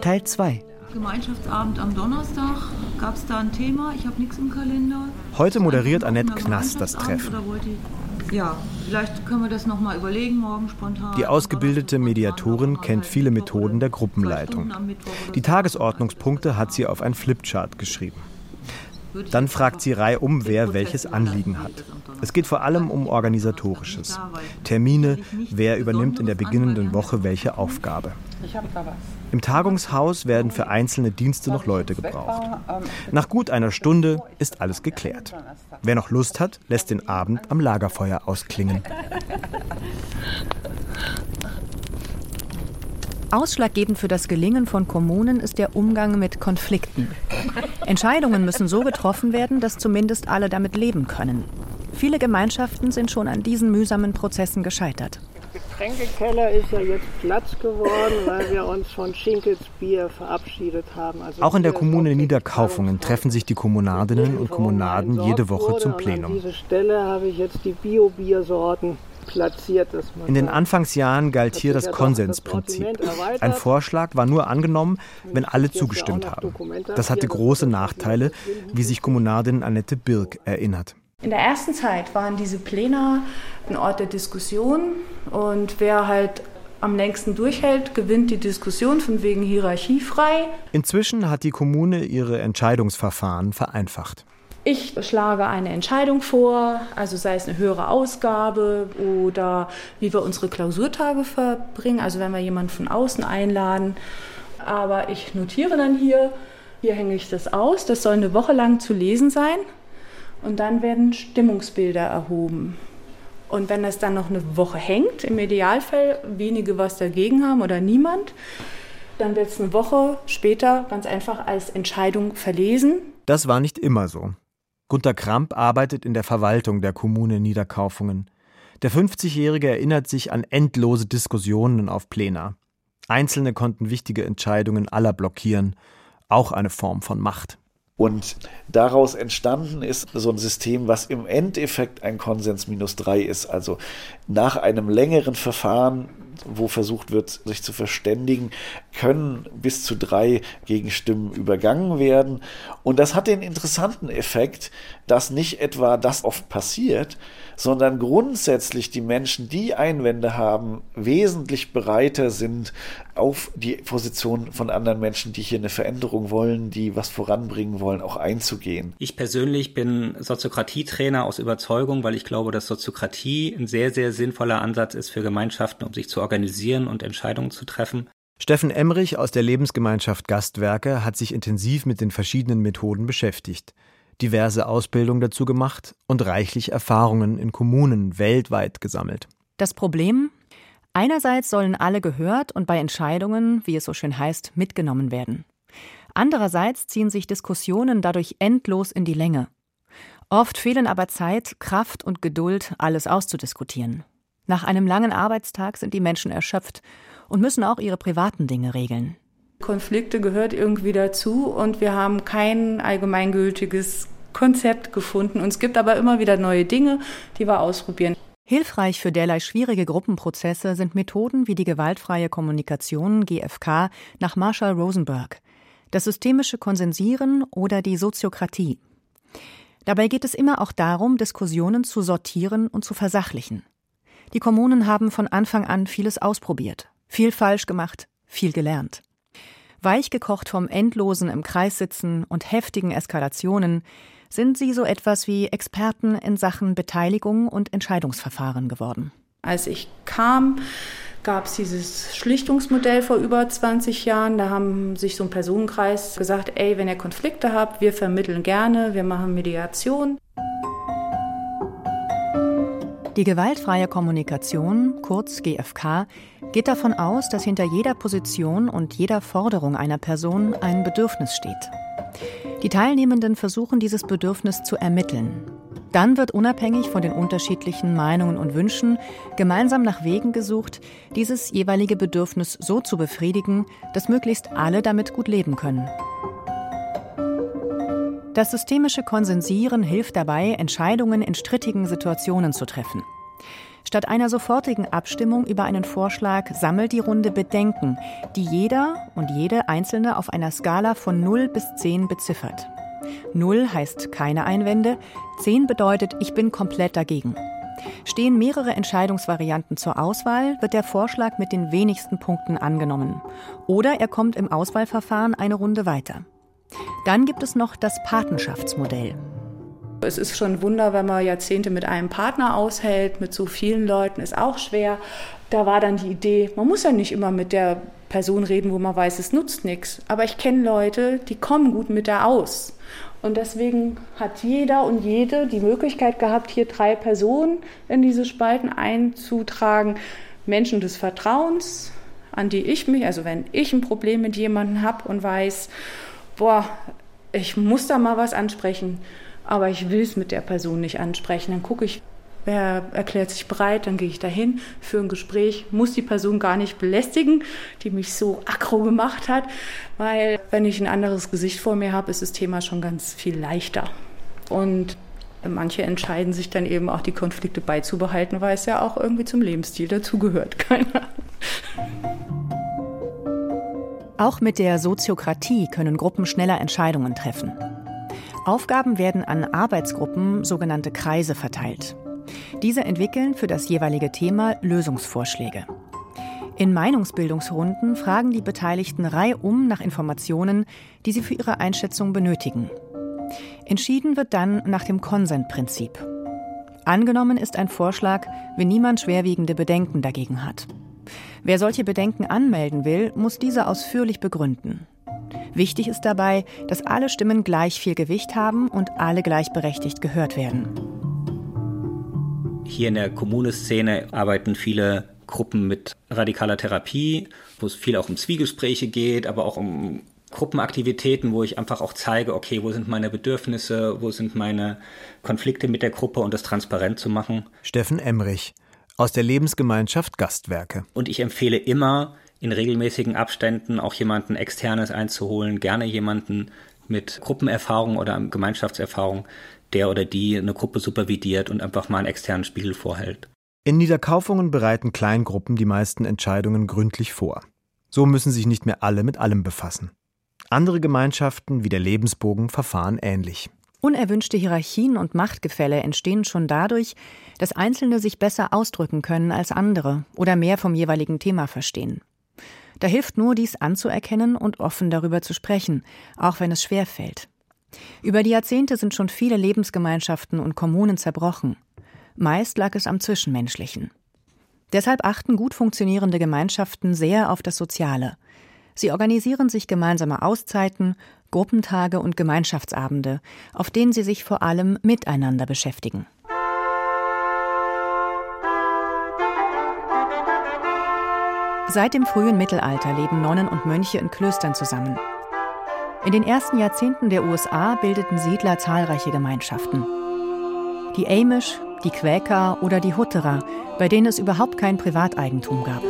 Teil 2. Gemeinschaftsabend am Donnerstag. Gab es da ein Thema? Ich habe nichts im Kalender. Heute moderiert Annette Knass das Treffen. Ja, vielleicht können wir das nochmal überlegen, morgen spontan. Die ausgebildete Mediatorin kennt viele Methoden der Gruppenleitung. Die Tagesordnungspunkte hat sie auf ein Flipchart geschrieben. Dann fragt sie reihum, wer welches Anliegen hat. Es geht vor allem um Organisatorisches. Termine, wer übernimmt in der beginnenden Woche welche Aufgabe. Im Tagungshaus werden für einzelne Dienste noch Leute gebraucht. Nach gut einer Stunde ist alles geklärt. Wer noch Lust hat, lässt den Abend am Lagerfeuer ausklingen. Ausschlaggebend für das Gelingen von Kommunen ist der Umgang mit Konflikten. Entscheidungen müssen so getroffen werden, dass zumindest alle damit leben können. Viele Gemeinschaften sind schon an diesen mühsamen Prozessen gescheitert. Getränkekeller ist ja jetzt Platz geworden, weil wir uns von Schinkels Bier verabschiedet haben. Also Auch in der Kommune Niederkaufungen treffen sich die Kommunadinnen und Kommunaden jede Woche zum Plenum. An diese Stelle habe ich jetzt die Bio-Biersorten. In den Anfangsjahren galt hier das Konsensprinzip. Ein Vorschlag war nur angenommen, wenn alle zugestimmt haben. Das hatte große Nachteile, wie sich Kommunadin Annette Birk erinnert. In der ersten Zeit waren diese Pläne ein Ort der Diskussion und wer halt am längsten durchhält, gewinnt die Diskussion von wegen hierarchiefrei. Inzwischen hat die Kommune ihre Entscheidungsverfahren vereinfacht. Ich schlage eine Entscheidung vor, also sei es eine höhere Ausgabe oder wie wir unsere Klausurtage verbringen, also wenn wir jemanden von außen einladen. Aber ich notiere dann hier, hier hänge ich das aus, das soll eine Woche lang zu lesen sein und dann werden Stimmungsbilder erhoben. Und wenn das dann noch eine Woche hängt, im Idealfall wenige was dagegen haben oder niemand, dann wird es eine Woche später ganz einfach als Entscheidung verlesen. Das war nicht immer so. Gunter Kramp arbeitet in der Verwaltung der Kommune Niederkaufungen. Der 50-Jährige erinnert sich an endlose Diskussionen auf Plena. Einzelne konnten wichtige Entscheidungen aller blockieren, auch eine Form von Macht. Und daraus entstanden ist so ein System, was im Endeffekt ein Konsens minus drei ist. Also nach einem längeren Verfahren wo versucht wird, sich zu verständigen, können bis zu drei Gegenstimmen übergangen werden. Und das hat den interessanten Effekt, dass nicht etwa das oft passiert, sondern grundsätzlich die Menschen, die Einwände haben, wesentlich bereiter sind, auf die Position von anderen Menschen, die hier eine Veränderung wollen, die was voranbringen wollen, auch einzugehen. Ich persönlich bin Soziokratietrainer aus Überzeugung, weil ich glaube, dass Soziokratie ein sehr, sehr sinnvoller Ansatz ist für Gemeinschaften, um sich zu organisieren und Entscheidungen zu treffen. Steffen Emrich aus der Lebensgemeinschaft Gastwerke hat sich intensiv mit den verschiedenen Methoden beschäftigt, diverse Ausbildungen dazu gemacht und reichlich Erfahrungen in Kommunen weltweit gesammelt. Das Problem? Einerseits sollen alle gehört und bei Entscheidungen, wie es so schön heißt, mitgenommen werden. Andererseits ziehen sich Diskussionen dadurch endlos in die Länge. Oft fehlen aber Zeit, Kraft und Geduld, alles auszudiskutieren. Nach einem langen Arbeitstag sind die Menschen erschöpft und müssen auch ihre privaten Dinge regeln. Konflikte gehört irgendwie dazu und wir haben kein allgemeingültiges Konzept gefunden. Und es gibt aber immer wieder neue Dinge, die wir ausprobieren. Hilfreich für derlei schwierige Gruppenprozesse sind Methoden wie die gewaltfreie Kommunikation GFK nach Marshall Rosenberg, das systemische Konsensieren oder die Soziokratie. Dabei geht es immer auch darum, Diskussionen zu sortieren und zu versachlichen. Die Kommunen haben von Anfang an vieles ausprobiert, viel falsch gemacht, viel gelernt. Weich gekocht vom endlosen im Kreis sitzen und heftigen Eskalationen sind sie so etwas wie Experten in Sachen Beteiligung und Entscheidungsverfahren geworden. Als ich kam, gab es dieses Schlichtungsmodell vor über 20 Jahren. Da haben sich so ein Personenkreis gesagt, ey, wenn ihr Konflikte habt, wir vermitteln gerne, wir machen Mediation. Die gewaltfreie Kommunikation, kurz GFK, geht davon aus, dass hinter jeder Position und jeder Forderung einer Person ein Bedürfnis steht. Die Teilnehmenden versuchen dieses Bedürfnis zu ermitteln. Dann wird unabhängig von den unterschiedlichen Meinungen und Wünschen gemeinsam nach Wegen gesucht, dieses jeweilige Bedürfnis so zu befriedigen, dass möglichst alle damit gut leben können. Das systemische Konsensieren hilft dabei, Entscheidungen in strittigen Situationen zu treffen. Statt einer sofortigen Abstimmung über einen Vorschlag sammelt die Runde Bedenken, die jeder und jede Einzelne auf einer Skala von 0 bis 10 beziffert. 0 heißt keine Einwände, 10 bedeutet, ich bin komplett dagegen. Stehen mehrere Entscheidungsvarianten zur Auswahl, wird der Vorschlag mit den wenigsten Punkten angenommen. Oder er kommt im Auswahlverfahren eine Runde weiter. Dann gibt es noch das Patenschaftsmodell. Es ist schon ein Wunder, wenn man Jahrzehnte mit einem Partner aushält, mit so vielen Leuten ist auch schwer. Da war dann die Idee, man muss ja nicht immer mit der Person reden, wo man weiß, es nutzt nichts. Aber ich kenne Leute, die kommen gut mit der aus. Und deswegen hat jeder und jede die Möglichkeit gehabt, hier drei Personen in diese Spalten einzutragen. Menschen des Vertrauens, an die ich mich, also wenn ich ein Problem mit jemandem habe und weiß, boah, ich muss da mal was ansprechen, aber ich will es mit der Person nicht ansprechen. Dann gucke ich, wer erklärt sich bereit, dann gehe ich dahin für ein Gespräch, muss die Person gar nicht belästigen, die mich so aggro gemacht hat, weil wenn ich ein anderes Gesicht vor mir habe, ist das Thema schon ganz viel leichter. Und manche entscheiden sich dann eben auch die Konflikte beizubehalten, weil es ja auch irgendwie zum Lebensstil dazugehört. Keine Auch mit der Soziokratie können Gruppen schneller Entscheidungen treffen. Aufgaben werden an Arbeitsgruppen, sogenannte Kreise, verteilt. Diese entwickeln für das jeweilige Thema Lösungsvorschläge. In Meinungsbildungsrunden fragen die Beteiligten reihum nach Informationen, die sie für ihre Einschätzung benötigen. Entschieden wird dann nach dem Konsentprinzip. Angenommen ist ein Vorschlag, wenn niemand schwerwiegende Bedenken dagegen hat. Wer solche Bedenken anmelden will, muss diese ausführlich begründen. Wichtig ist dabei, dass alle Stimmen gleich viel Gewicht haben und alle gleichberechtigt gehört werden. Hier in der Kommune-Szene arbeiten viele Gruppen mit radikaler Therapie, wo es viel auch um Zwiegespräche geht, aber auch um Gruppenaktivitäten, wo ich einfach auch zeige, okay, wo sind meine Bedürfnisse, wo sind meine Konflikte mit der Gruppe und das transparent zu machen. Steffen Emrich aus der Lebensgemeinschaft Gastwerke. Und ich empfehle immer, in regelmäßigen Abständen auch jemanden externes einzuholen, gerne jemanden mit Gruppenerfahrung oder Gemeinschaftserfahrung, der oder die eine Gruppe supervidiert und einfach mal einen externen Spiegel vorhält. In Niederkaufungen bereiten Kleingruppen die meisten Entscheidungen gründlich vor. So müssen sich nicht mehr alle mit allem befassen. Andere Gemeinschaften wie der Lebensbogen verfahren ähnlich. Unerwünschte Hierarchien und Machtgefälle entstehen schon dadurch, dass Einzelne sich besser ausdrücken können als andere oder mehr vom jeweiligen Thema verstehen. Da hilft nur, dies anzuerkennen und offen darüber zu sprechen, auch wenn es schwer fällt. Über die Jahrzehnte sind schon viele Lebensgemeinschaften und Kommunen zerbrochen. Meist lag es am Zwischenmenschlichen. Deshalb achten gut funktionierende Gemeinschaften sehr auf das Soziale. Sie organisieren sich gemeinsame Auszeiten, Gruppentage und Gemeinschaftsabende, auf denen sie sich vor allem miteinander beschäftigen. Seit dem frühen Mittelalter leben Nonnen und Mönche in Klöstern zusammen. In den ersten Jahrzehnten der USA bildeten Siedler zahlreiche Gemeinschaften. Die Amish, die Quäker oder die Hutterer, bei denen es überhaupt kein Privateigentum gab.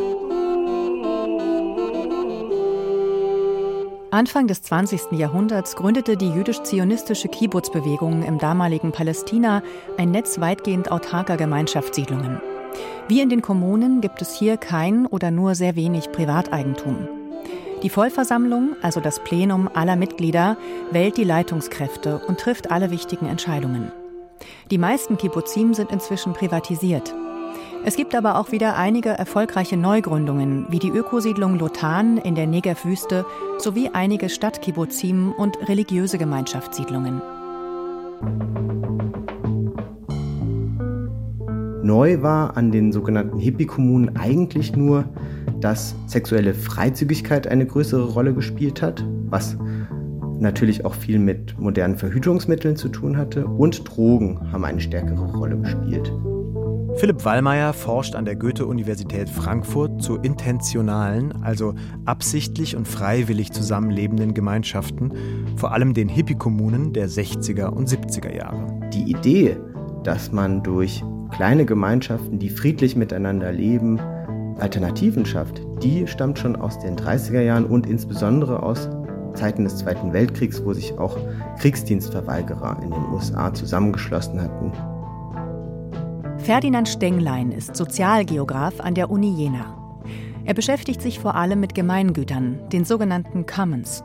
Anfang des 20. Jahrhunderts gründete die jüdisch-zionistische Kibbutz-Bewegung im damaligen Palästina ein Netz weitgehend autarker Gemeinschaftssiedlungen. Wie in den Kommunen gibt es hier kein oder nur sehr wenig Privateigentum. Die Vollversammlung, also das Plenum aller Mitglieder, wählt die Leitungskräfte und trifft alle wichtigen Entscheidungen. Die meisten Kibbuzim sind inzwischen privatisiert. Es gibt aber auch wieder einige erfolgreiche Neugründungen, wie die Ökosiedlung Lotan in der Negev-Wüste sowie einige Stadtkibbuzim und religiöse Gemeinschaftssiedlungen. Neu war an den sogenannten Hippie-Kommunen eigentlich nur, dass sexuelle Freizügigkeit eine größere Rolle gespielt hat, was natürlich auch viel mit modernen Verhütungsmitteln zu tun hatte und Drogen haben eine stärkere Rolle gespielt. Philipp Wallmeier forscht an der Goethe-Universität Frankfurt zu intentionalen, also absichtlich und freiwillig zusammenlebenden Gemeinschaften, vor allem den Hippie-Kommunen der 60er und 70er Jahre. Die Idee, dass man durch kleine Gemeinschaften, die friedlich miteinander leben, Alternativen schafft, die stammt schon aus den 30er Jahren und insbesondere aus Zeiten des Zweiten Weltkriegs, wo sich auch Kriegsdienstverweigerer in den USA zusammengeschlossen hatten Ferdinand Stenglein ist Sozialgeograf an der Uni Jena. Er beschäftigt sich vor allem mit Gemeingütern, den sogenannten Commons.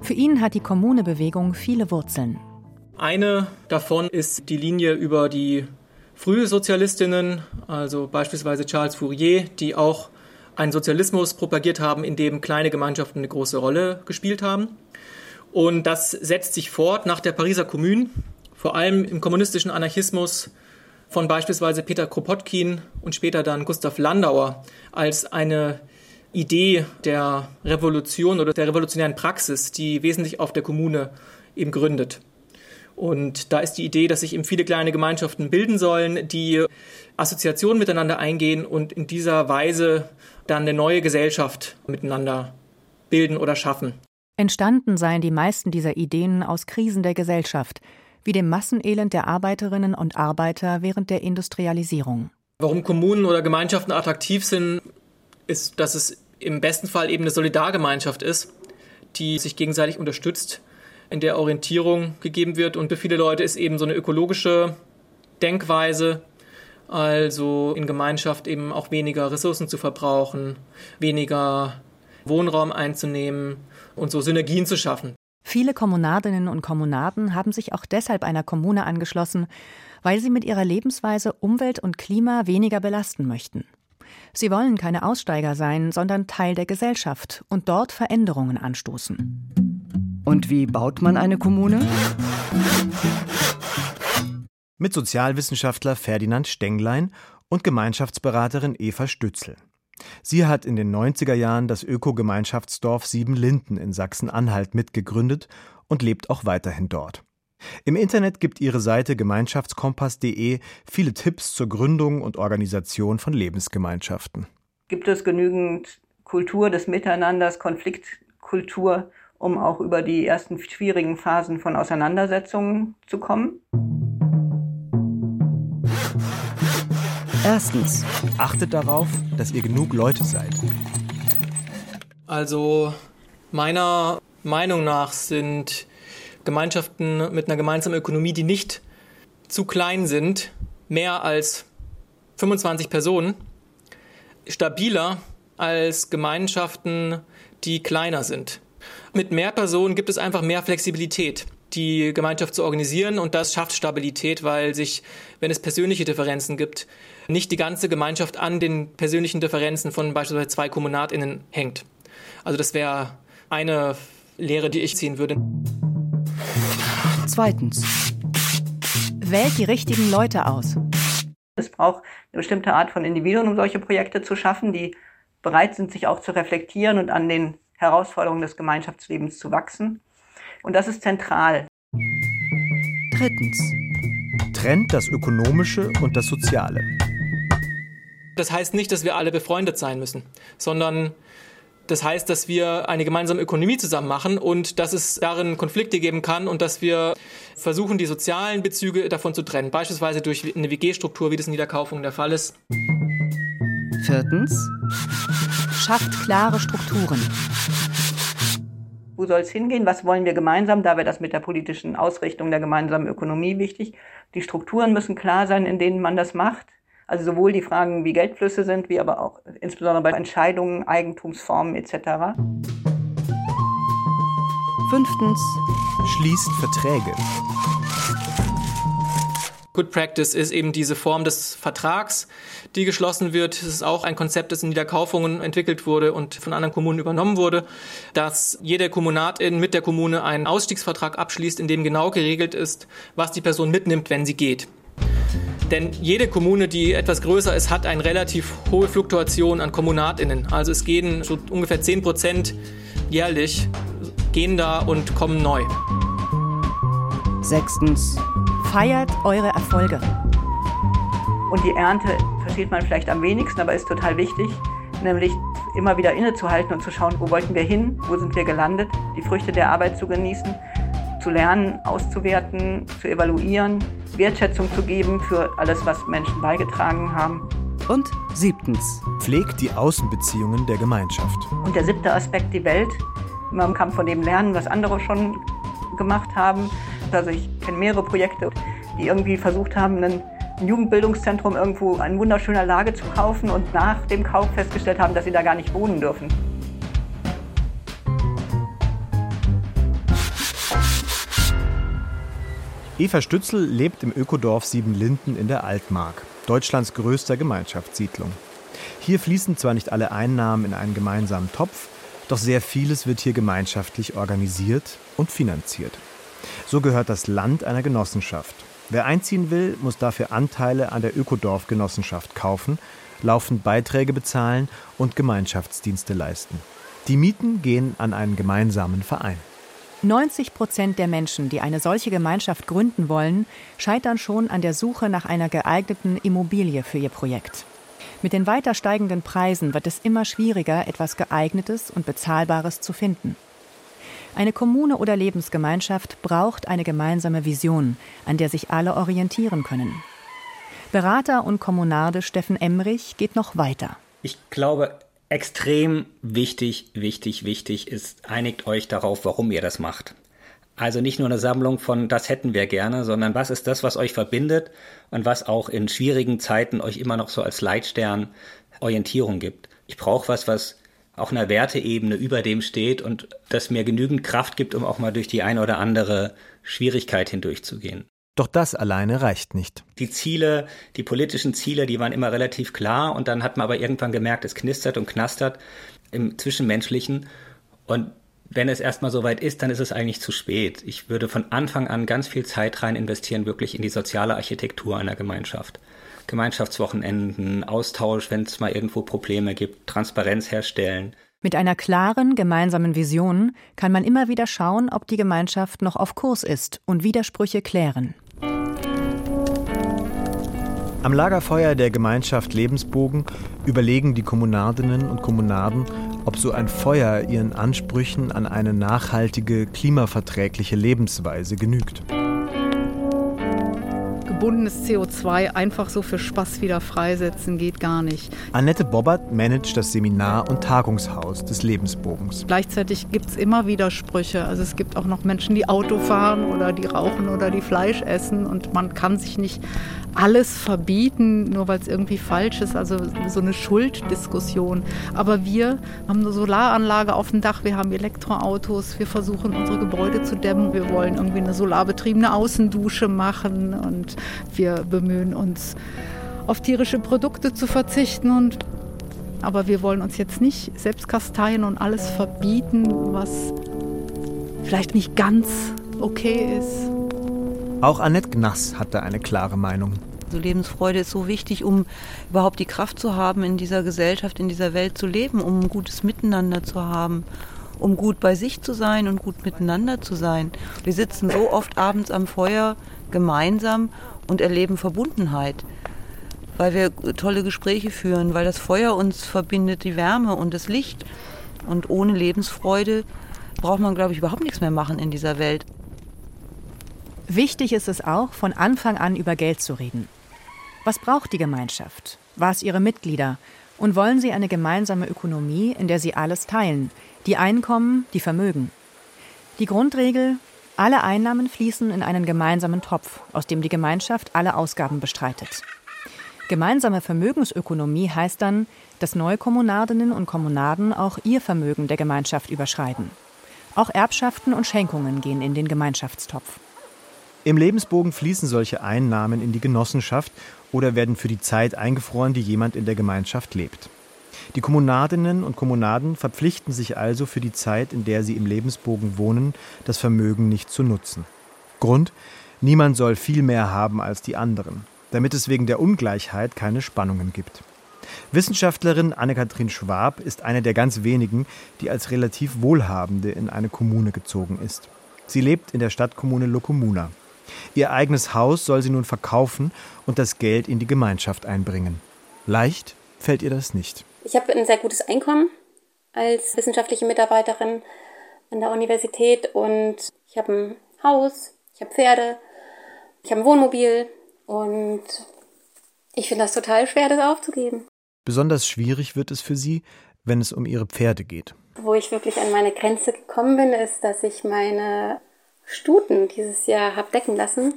Für ihn hat die Kommunebewegung viele Wurzeln. Eine davon ist die Linie über die frühe Sozialistinnen, also beispielsweise Charles Fourier, die auch einen Sozialismus propagiert haben, in dem kleine Gemeinschaften eine große Rolle gespielt haben. Und das setzt sich fort nach der Pariser Kommune, vor allem im kommunistischen Anarchismus von beispielsweise Peter Kropotkin und später dann Gustav Landauer als eine Idee der Revolution oder der revolutionären Praxis, die wesentlich auf der Kommune eben gründet. Und da ist die Idee, dass sich eben viele kleine Gemeinschaften bilden sollen, die Assoziationen miteinander eingehen und in dieser Weise dann eine neue Gesellschaft miteinander bilden oder schaffen. Entstanden seien die meisten dieser Ideen aus Krisen der Gesellschaft, wie dem Massenelend der Arbeiterinnen und Arbeiter während der Industrialisierung. Warum Kommunen oder Gemeinschaften attraktiv sind, ist, dass es im besten Fall eben eine Solidargemeinschaft ist, die sich gegenseitig unterstützt, in der Orientierung gegeben wird. Und für viele Leute ist eben so eine ökologische Denkweise, also in Gemeinschaft eben auch weniger Ressourcen zu verbrauchen, weniger Wohnraum einzunehmen und so Synergien zu schaffen. Viele Kommunadinnen und Kommunaden haben sich auch deshalb einer Kommune angeschlossen, weil sie mit ihrer Lebensweise Umwelt und Klima weniger belasten möchten. Sie wollen keine Aussteiger sein, sondern Teil der Gesellschaft und dort Veränderungen anstoßen. Und wie baut man eine Kommune? Mit Sozialwissenschaftler Ferdinand Stenglein und Gemeinschaftsberaterin Eva Stützel. Sie hat in den 90er Jahren das Ökogemeinschaftsdorf Siebenlinden in Sachsen-Anhalt mitgegründet und lebt auch weiterhin dort. Im Internet gibt ihre Seite gemeinschaftskompass.de viele Tipps zur Gründung und Organisation von Lebensgemeinschaften. Gibt es genügend Kultur des Miteinanders, Konfliktkultur, um auch über die ersten schwierigen Phasen von Auseinandersetzungen zu kommen? Erstens, achtet darauf, dass ihr genug Leute seid. Also meiner Meinung nach sind Gemeinschaften mit einer gemeinsamen Ökonomie, die nicht zu klein sind, mehr als 25 Personen, stabiler als Gemeinschaften, die kleiner sind. Mit mehr Personen gibt es einfach mehr Flexibilität die Gemeinschaft zu organisieren und das schafft Stabilität, weil sich, wenn es persönliche Differenzen gibt, nicht die ganze Gemeinschaft an den persönlichen Differenzen von beispielsweise zwei KommunatInnen hängt. Also das wäre eine Lehre, die ich ziehen würde. Zweitens. Wählt die richtigen Leute aus. Es braucht eine bestimmte Art von Individuen, um solche Projekte zu schaffen, die bereit sind, sich auch zu reflektieren und an den Herausforderungen des Gemeinschaftslebens zu wachsen. Und das ist zentral. Drittens. Trennt das Ökonomische und das Soziale. Das heißt nicht, dass wir alle befreundet sein müssen, sondern das heißt, dass wir eine gemeinsame Ökonomie zusammen machen und dass es darin Konflikte geben kann und dass wir versuchen, die sozialen Bezüge davon zu trennen, beispielsweise durch eine WG-Struktur, wie das in Niederkaufung der Fall ist. Viertens. Schafft klare Strukturen. Wo soll es hingehen? Was wollen wir gemeinsam? Da wäre das mit der politischen Ausrichtung der gemeinsamen Ökonomie wichtig. Die Strukturen müssen klar sein, in denen man das macht. Also sowohl die Fragen, wie Geldflüsse sind, wie aber auch insbesondere bei Entscheidungen, Eigentumsformen etc. Fünftens. Schließt Verträge. Good Practice ist eben diese Form des Vertrags, die geschlossen wird. Es ist auch ein Konzept, das in Niederkaufungen entwickelt wurde und von anderen Kommunen übernommen wurde, dass jede Kommunatin mit der Kommune einen Ausstiegsvertrag abschließt, in dem genau geregelt ist, was die Person mitnimmt, wenn sie geht. Denn jede Kommune, die etwas größer ist, hat eine relativ hohe Fluktuation an KommunatInnen. Also es gehen so ungefähr 10 Prozent jährlich, gehen da und kommen neu. Sechstens. Feiert eure Erfolge. Und die Ernte versteht man vielleicht am wenigsten, aber ist total wichtig, nämlich immer wieder innezuhalten und zu schauen, wo wollten wir hin, wo sind wir gelandet, die Früchte der Arbeit zu genießen, zu lernen, auszuwerten, zu evaluieren, Wertschätzung zu geben für alles, was Menschen beigetragen haben. Und siebtens. Pflegt die Außenbeziehungen der Gemeinschaft. Und der siebte Aspekt, die Welt. Man kann von dem lernen, was andere schon gemacht haben. Also ich kenne mehrere Projekte, die irgendwie versucht haben, ein Jugendbildungszentrum irgendwo in wunderschöner Lage zu kaufen und nach dem Kauf festgestellt haben, dass sie da gar nicht wohnen dürfen. Eva Stützel lebt im Ökodorf Siebenlinden in der Altmark, Deutschlands größter Gemeinschaftssiedlung. Hier fließen zwar nicht alle Einnahmen in einen gemeinsamen Topf, doch sehr vieles wird hier gemeinschaftlich organisiert und finanziert. So gehört das Land einer Genossenschaft. Wer einziehen will, muss dafür Anteile an der Ökodorfgenossenschaft kaufen, laufend Beiträge bezahlen und Gemeinschaftsdienste leisten. Die Mieten gehen an einen gemeinsamen Verein. 90 Prozent der Menschen, die eine solche Gemeinschaft gründen wollen, scheitern schon an der Suche nach einer geeigneten Immobilie für ihr Projekt. Mit den weiter steigenden Preisen wird es immer schwieriger, etwas Geeignetes und Bezahlbares zu finden. Eine Kommune oder Lebensgemeinschaft braucht eine gemeinsame Vision, an der sich alle orientieren können. Berater und Kommunarde Steffen Emrich geht noch weiter. Ich glaube, extrem wichtig, wichtig, wichtig ist, einigt euch darauf, warum ihr das macht. Also nicht nur eine Sammlung von das hätten wir gerne, sondern was ist das, was euch verbindet und was auch in schwierigen Zeiten euch immer noch so als Leitstern Orientierung gibt. Ich brauche was, was auch einer Werteebene über dem steht und das mir genügend Kraft gibt, um auch mal durch die eine oder andere Schwierigkeit hindurchzugehen. Doch das alleine reicht nicht. Die Ziele, die politischen Ziele, die waren immer relativ klar und dann hat man aber irgendwann gemerkt, es knistert und knastert im Zwischenmenschlichen und wenn es erstmal soweit ist, dann ist es eigentlich zu spät. Ich würde von Anfang an ganz viel Zeit rein investieren, wirklich in die soziale Architektur einer Gemeinschaft. Gemeinschaftswochenenden, Austausch, wenn es mal irgendwo Probleme gibt, Transparenz herstellen. Mit einer klaren gemeinsamen Vision kann man immer wieder schauen, ob die Gemeinschaft noch auf Kurs ist und Widersprüche klären. Am Lagerfeuer der Gemeinschaft Lebensbogen überlegen die Kommunardinnen und Kommunarden, ob so ein Feuer ihren Ansprüchen an eine nachhaltige, klimaverträgliche Lebensweise genügt gebundenes CO2 einfach so für Spaß wieder freisetzen geht gar nicht. Annette Bobbert managt das Seminar- und Tagungshaus des Lebensbogens. Gleichzeitig gibt es immer Widersprüche. Also es gibt auch noch Menschen, die Auto fahren oder die rauchen oder die Fleisch essen und man kann sich nicht alles verbieten, nur weil es irgendwie falsch ist. Also so eine Schulddiskussion. Aber wir haben eine Solaranlage auf dem Dach, wir haben Elektroautos, wir versuchen unsere Gebäude zu dämmen, wir wollen irgendwie eine solarbetriebene Außendusche machen und wir bemühen uns auf tierische Produkte zu verzichten und aber wir wollen uns jetzt nicht selbst kasteien und alles verbieten, was vielleicht nicht ganz okay ist. Auch Annette Gnass hat da eine klare Meinung. Also Lebensfreude ist so wichtig, um überhaupt die Kraft zu haben, in dieser Gesellschaft, in dieser Welt zu leben, um ein gutes Miteinander zu haben, um gut bei sich zu sein und gut miteinander zu sein. Wir sitzen so oft abends am Feuer gemeinsam und erleben Verbundenheit, weil wir tolle Gespräche führen, weil das Feuer uns verbindet, die Wärme und das Licht. Und ohne Lebensfreude braucht man, glaube ich, überhaupt nichts mehr machen in dieser Welt. Wichtig ist es auch, von Anfang an über Geld zu reden. Was braucht die Gemeinschaft? Was ihre Mitglieder? Und wollen sie eine gemeinsame Ökonomie, in der sie alles teilen? Die Einkommen, die Vermögen. Die Grundregel, alle Einnahmen fließen in einen gemeinsamen Topf, aus dem die Gemeinschaft alle Ausgaben bestreitet. Gemeinsame Vermögensökonomie heißt dann, dass Neukommunardinnen und Kommunaden auch ihr Vermögen der Gemeinschaft überschreiten. Auch Erbschaften und Schenkungen gehen in den Gemeinschaftstopf. Im Lebensbogen fließen solche Einnahmen in die Genossenschaft oder werden für die Zeit eingefroren, die jemand in der Gemeinschaft lebt. Die Kommunadinnen und Kommunaden verpflichten sich also für die Zeit, in der sie im Lebensbogen wohnen, das Vermögen nicht zu nutzen. Grund: Niemand soll viel mehr haben als die anderen, damit es wegen der Ungleichheit keine Spannungen gibt. Wissenschaftlerin Anne-Kathrin Schwab ist eine der ganz wenigen, die als relativ Wohlhabende in eine Kommune gezogen ist. Sie lebt in der Stadtkommune Locomuna. Ihr eigenes Haus soll sie nun verkaufen und das Geld in die Gemeinschaft einbringen. Leicht fällt ihr das nicht. Ich habe ein sehr gutes Einkommen als wissenschaftliche Mitarbeiterin an der Universität und ich habe ein Haus, ich habe Pferde, ich habe ein Wohnmobil und ich finde das total schwer, das aufzugeben. Besonders schwierig wird es für sie, wenn es um ihre Pferde geht. Wo ich wirklich an meine Grenze gekommen bin, ist, dass ich meine Stuten dieses Jahr habe decken lassen.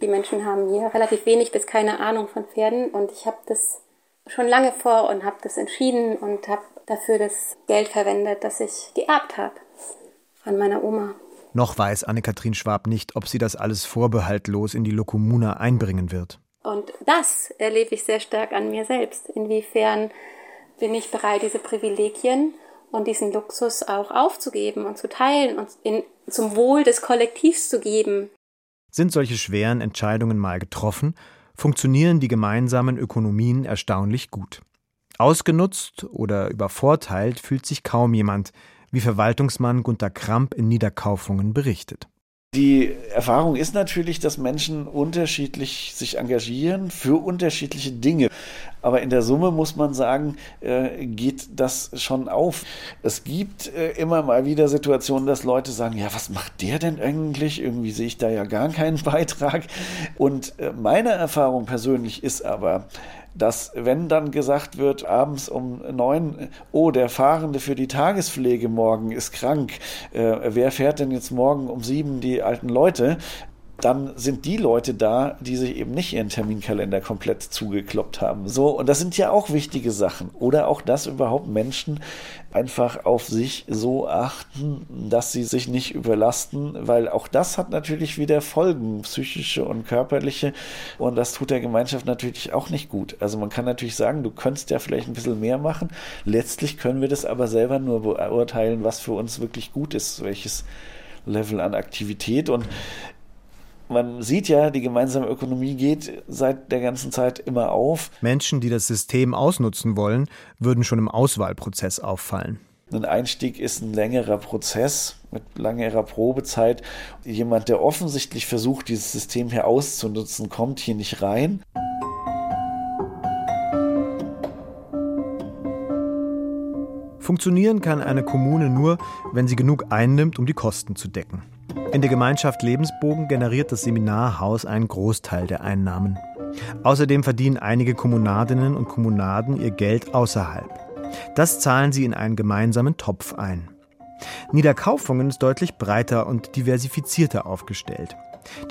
Die Menschen haben hier relativ wenig bis keine Ahnung von Pferden und ich habe das schon lange vor und habe das entschieden und habe dafür das Geld verwendet, das ich geerbt habe von meiner Oma. Noch weiß Anne-Kathrin Schwab nicht, ob sie das alles vorbehaltlos in die Lokomuna einbringen wird. Und das erlebe ich sehr stark an mir selbst. Inwiefern bin ich bereit, diese Privilegien und diesen Luxus auch aufzugeben und zu teilen und in, zum Wohl des Kollektivs zu geben. Sind solche schweren Entscheidungen mal getroffen, funktionieren die gemeinsamen Ökonomien erstaunlich gut. Ausgenutzt oder übervorteilt fühlt sich kaum jemand, wie Verwaltungsmann Gunter Kramp in Niederkaufungen berichtet. Die Erfahrung ist natürlich, dass Menschen unterschiedlich sich engagieren für unterschiedliche Dinge. Aber in der Summe muss man sagen, äh, geht das schon auf. Es gibt äh, immer mal wieder Situationen, dass Leute sagen, ja, was macht der denn eigentlich? Irgendwie sehe ich da ja gar keinen Beitrag. Und äh, meine Erfahrung persönlich ist aber, dass wenn dann gesagt wird, abends um neun, oh, der Fahrende für die Tagespflege morgen ist krank, äh, wer fährt denn jetzt morgen um sieben die alten Leute? Dann sind die Leute da, die sich eben nicht ihren Terminkalender komplett zugekloppt haben. So, und das sind ja auch wichtige Sachen. Oder auch, dass überhaupt Menschen einfach auf sich so achten, dass sie sich nicht überlasten, weil auch das hat natürlich wieder Folgen, psychische und körperliche. Und das tut der Gemeinschaft natürlich auch nicht gut. Also man kann natürlich sagen, du könntest ja vielleicht ein bisschen mehr machen. Letztlich können wir das aber selber nur beurteilen, was für uns wirklich gut ist, welches Level an Aktivität. Und man sieht ja, die gemeinsame Ökonomie geht seit der ganzen Zeit immer auf. Menschen, die das System ausnutzen wollen, würden schon im Auswahlprozess auffallen. Ein Einstieg ist ein längerer Prozess mit längerer Probezeit. Jemand, der offensichtlich versucht, dieses System hier auszunutzen, kommt hier nicht rein. Funktionieren kann eine Kommune nur, wenn sie genug einnimmt, um die Kosten zu decken. In der Gemeinschaft Lebensbogen generiert das Seminarhaus einen Großteil der Einnahmen. Außerdem verdienen einige Kommunadinnen und Kommunaden ihr Geld außerhalb. Das zahlen sie in einen gemeinsamen Topf ein. Niederkaufungen ist deutlich breiter und diversifizierter aufgestellt.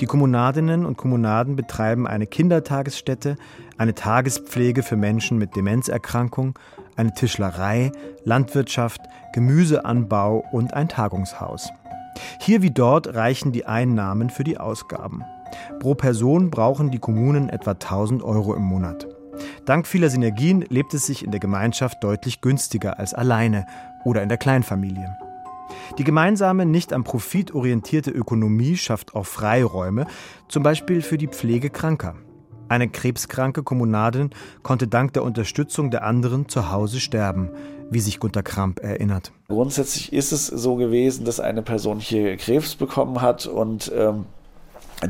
Die Kommunadinnen und Kommunaden betreiben eine Kindertagesstätte, eine Tagespflege für Menschen mit Demenzerkrankung, eine Tischlerei, Landwirtschaft, Gemüseanbau und ein Tagungshaus. Hier wie dort reichen die Einnahmen für die Ausgaben. Pro Person brauchen die Kommunen etwa 1000 Euro im Monat. Dank vieler Synergien lebt es sich in der Gemeinschaft deutlich günstiger als alleine oder in der Kleinfamilie. Die gemeinsame, nicht am Profit orientierte Ökonomie schafft auch Freiräume, zum Beispiel für die Pflege Kranker. Eine krebskranke Kommunadin konnte dank der Unterstützung der anderen zu Hause sterben, wie sich Gunter Kramp erinnert. Grundsätzlich ist es so gewesen, dass eine Person hier Krebs bekommen hat und ähm,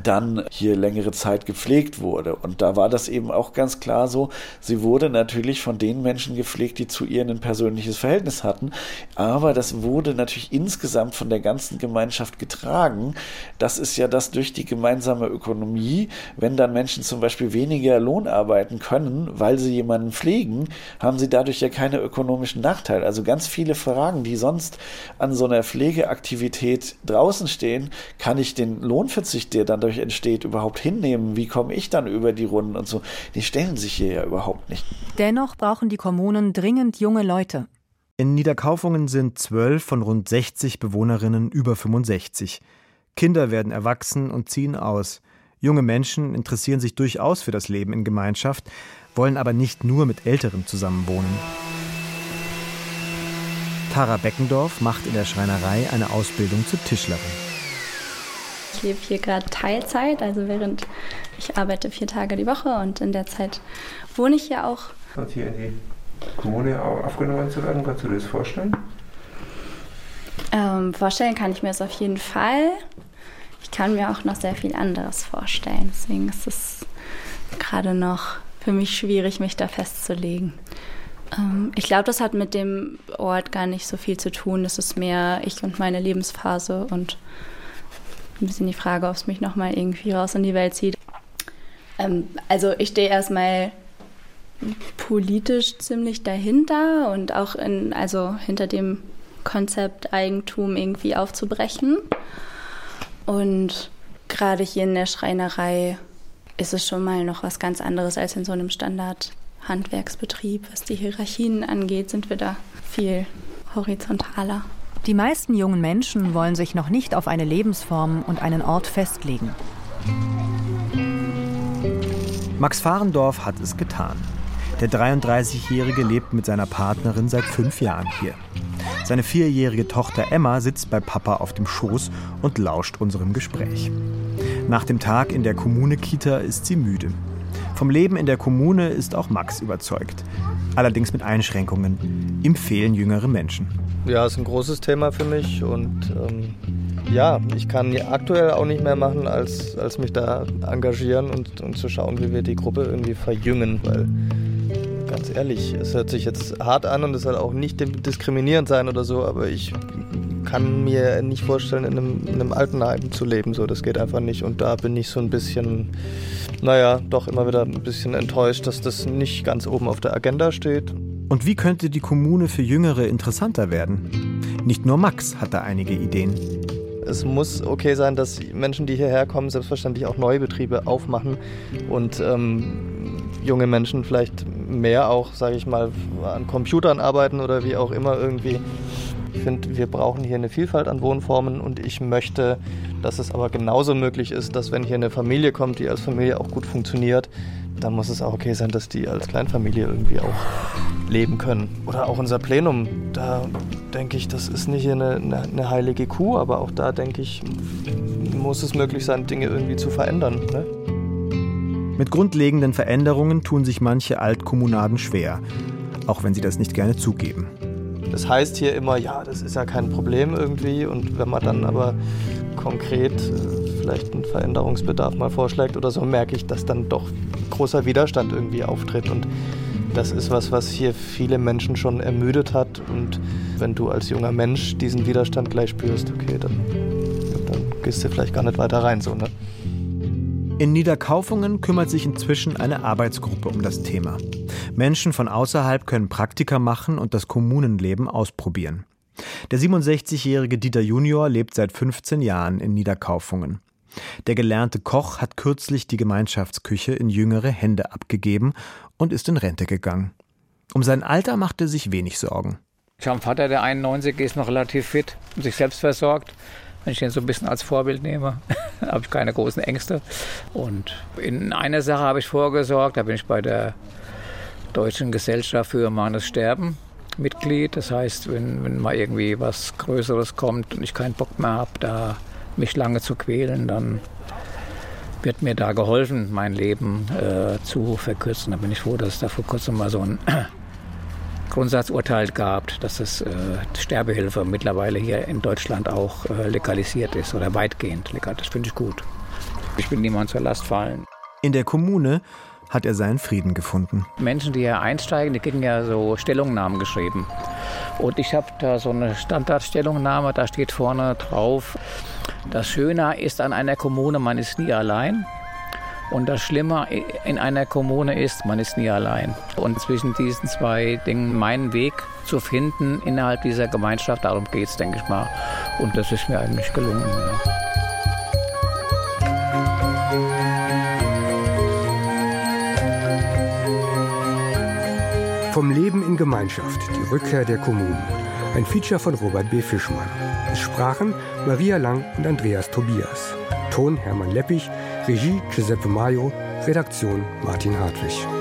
dann hier längere Zeit gepflegt wurde. Und da war das eben auch ganz klar so, sie wurde natürlich von den Menschen gepflegt, die zu ihr ein persönliches Verhältnis hatten, aber das wurde natürlich insgesamt von der ganzen Gemeinschaft getragen. Das ist ja das durch die gemeinsame Ökonomie, wenn dann Menschen zum Beispiel weniger Lohn arbeiten können, weil sie jemanden pflegen, haben sie dadurch ja keine ökonomischen Nachteile. Also ganz viele Fragen, die sonst an so einer Pflegeaktivität draußen stehen, kann ich den Lohnverzicht, der dann dadurch entsteht, überhaupt hinnehmen? Wie komme ich dann über die Runden und so? Die stellen sich hier ja überhaupt nicht. Dennoch brauchen die Kommunen dringend junge Leute. In Niederkaufungen sind zwölf von rund 60 Bewohnerinnen über 65. Kinder werden erwachsen und ziehen aus. Junge Menschen interessieren sich durchaus für das Leben in Gemeinschaft, wollen aber nicht nur mit Älteren zusammenwohnen. Tara Beckendorf macht in der Schreinerei eine Ausbildung zur Tischlerin. Ich lebe hier gerade Teilzeit, also während ich arbeite vier Tage die Woche und in der Zeit wohne ich hier auch. Und hier in die Kommune aufgenommen zu werden, kannst du dir das vorstellen? Ähm, vorstellen kann ich mir das auf jeden Fall. Ich kann mir auch noch sehr viel anderes vorstellen. Deswegen ist es gerade noch für mich schwierig, mich da festzulegen. Ähm, ich glaube, das hat mit dem Ort gar nicht so viel zu tun. Das ist mehr ich und meine Lebensphase und ein bisschen die Frage, ob es mich nochmal irgendwie raus in die Welt zieht. Ähm, also ich stehe erstmal politisch ziemlich dahinter und auch in, also hinter dem Konzept Eigentum irgendwie aufzubrechen. Und gerade hier in der Schreinerei ist es schon mal noch was ganz anderes als in so einem Standard-Handwerksbetrieb. Was die Hierarchien angeht, sind wir da viel horizontaler. Die meisten jungen Menschen wollen sich noch nicht auf eine Lebensform und einen Ort festlegen. Max Fahrendorf hat es getan. Der 33-Jährige lebt mit seiner Partnerin seit fünf Jahren hier. Seine vierjährige Tochter Emma sitzt bei Papa auf dem Schoß und lauscht unserem Gespräch. Nach dem Tag in der Kommune-Kita ist sie müde. Vom Leben in der Kommune ist auch Max überzeugt. Allerdings mit Einschränkungen. Ihm fehlen jüngere Menschen. Ja, ist ein großes Thema für mich und ähm, ja, ich kann aktuell auch nicht mehr machen, als, als mich da engagieren und, und zu schauen, wie wir die Gruppe irgendwie verjüngen, weil ganz ehrlich, es hört sich jetzt hart an und es soll auch nicht diskriminierend sein oder so, aber ich kann mir nicht vorstellen, in einem, in einem Altenheim zu leben. So, das geht einfach nicht. Und da bin ich so ein bisschen, naja, doch immer wieder ein bisschen enttäuscht, dass das nicht ganz oben auf der Agenda steht. Und wie könnte die Kommune für Jüngere interessanter werden? Nicht nur Max hat da einige Ideen. es muss okay sein, dass Menschen, die hierher kommen, selbstverständlich auch neue Betriebe aufmachen und ähm, junge Menschen vielleicht mehr auch, sage ich mal, an Computern arbeiten oder wie auch immer irgendwie. Ich finde, wir brauchen hier eine Vielfalt an Wohnformen und ich möchte, dass es aber genauso möglich ist, dass wenn hier eine Familie kommt, die als Familie auch gut funktioniert, dann muss es auch okay sein, dass die als Kleinfamilie irgendwie auch leben können. Oder auch unser Plenum, da denke ich, das ist nicht eine, eine, eine heilige Kuh, aber auch da denke ich, muss es möglich sein, Dinge irgendwie zu verändern. Ne? Mit grundlegenden Veränderungen tun sich manche Altkommunaden schwer, auch wenn sie das nicht gerne zugeben. Das heißt hier immer, ja, das ist ja kein Problem irgendwie. Und wenn man dann aber konkret äh, vielleicht einen Veränderungsbedarf mal vorschlägt oder so, merke ich, dass dann doch großer Widerstand irgendwie auftritt. Und das ist was, was hier viele Menschen schon ermüdet hat. Und wenn du als junger Mensch diesen Widerstand gleich spürst, okay, dann, dann gehst du vielleicht gar nicht weiter rein. So, ne? In Niederkaufungen kümmert sich inzwischen eine Arbeitsgruppe um das Thema. Menschen von außerhalb können Praktika machen und das Kommunenleben ausprobieren. Der 67-jährige Dieter Junior lebt seit 15 Jahren in Niederkaufungen. Der gelernte Koch hat kürzlich die Gemeinschaftsküche in jüngere Hände abgegeben und ist in Rente gegangen. Um sein Alter macht er sich wenig Sorgen. Ich habe einen Vater, der 91 ist, noch relativ fit und sich selbst versorgt. Wenn ich ihn so ein bisschen als Vorbild nehme, habe ich keine großen Ängste. Und in einer Sache habe ich vorgesorgt, da bin ich bei der Deutschen Gesellschaft für Humanes Sterben Mitglied. Das heißt, wenn, wenn mal irgendwie was Größeres kommt und ich keinen Bock mehr habe, da mich lange zu quälen, dann wird mir da geholfen, mein Leben äh, zu verkürzen. Da bin ich froh, dass es da vor kurzem mal so ein Grundsatzurteil gab, dass es äh, Sterbehilfe mittlerweile hier in Deutschland auch äh, legalisiert ist oder weitgehend legal. Das finde ich gut. Ich will niemand zur Last fallen. In der Kommune hat er seinen Frieden gefunden. Menschen, die hier einsteigen, die kriegen ja so Stellungnahmen geschrieben. Und ich habe da so eine Standardstellungnahme, da steht vorne drauf, das Schöne ist an einer Kommune, man ist nie allein. Und das Schlimme in einer Kommune ist, man ist nie allein. Und zwischen diesen zwei Dingen meinen Weg zu finden innerhalb dieser Gemeinschaft, darum geht es, denke ich mal. Und das ist mir eigentlich gelungen. Vom Leben in Gemeinschaft, die Rückkehr der Kommunen. Ein Feature von Robert B. Fischmann. Es sprachen Maria Lang und Andreas Tobias. Ton Hermann Leppich, Regie Giuseppe Maio, Redaktion Martin Hartwig.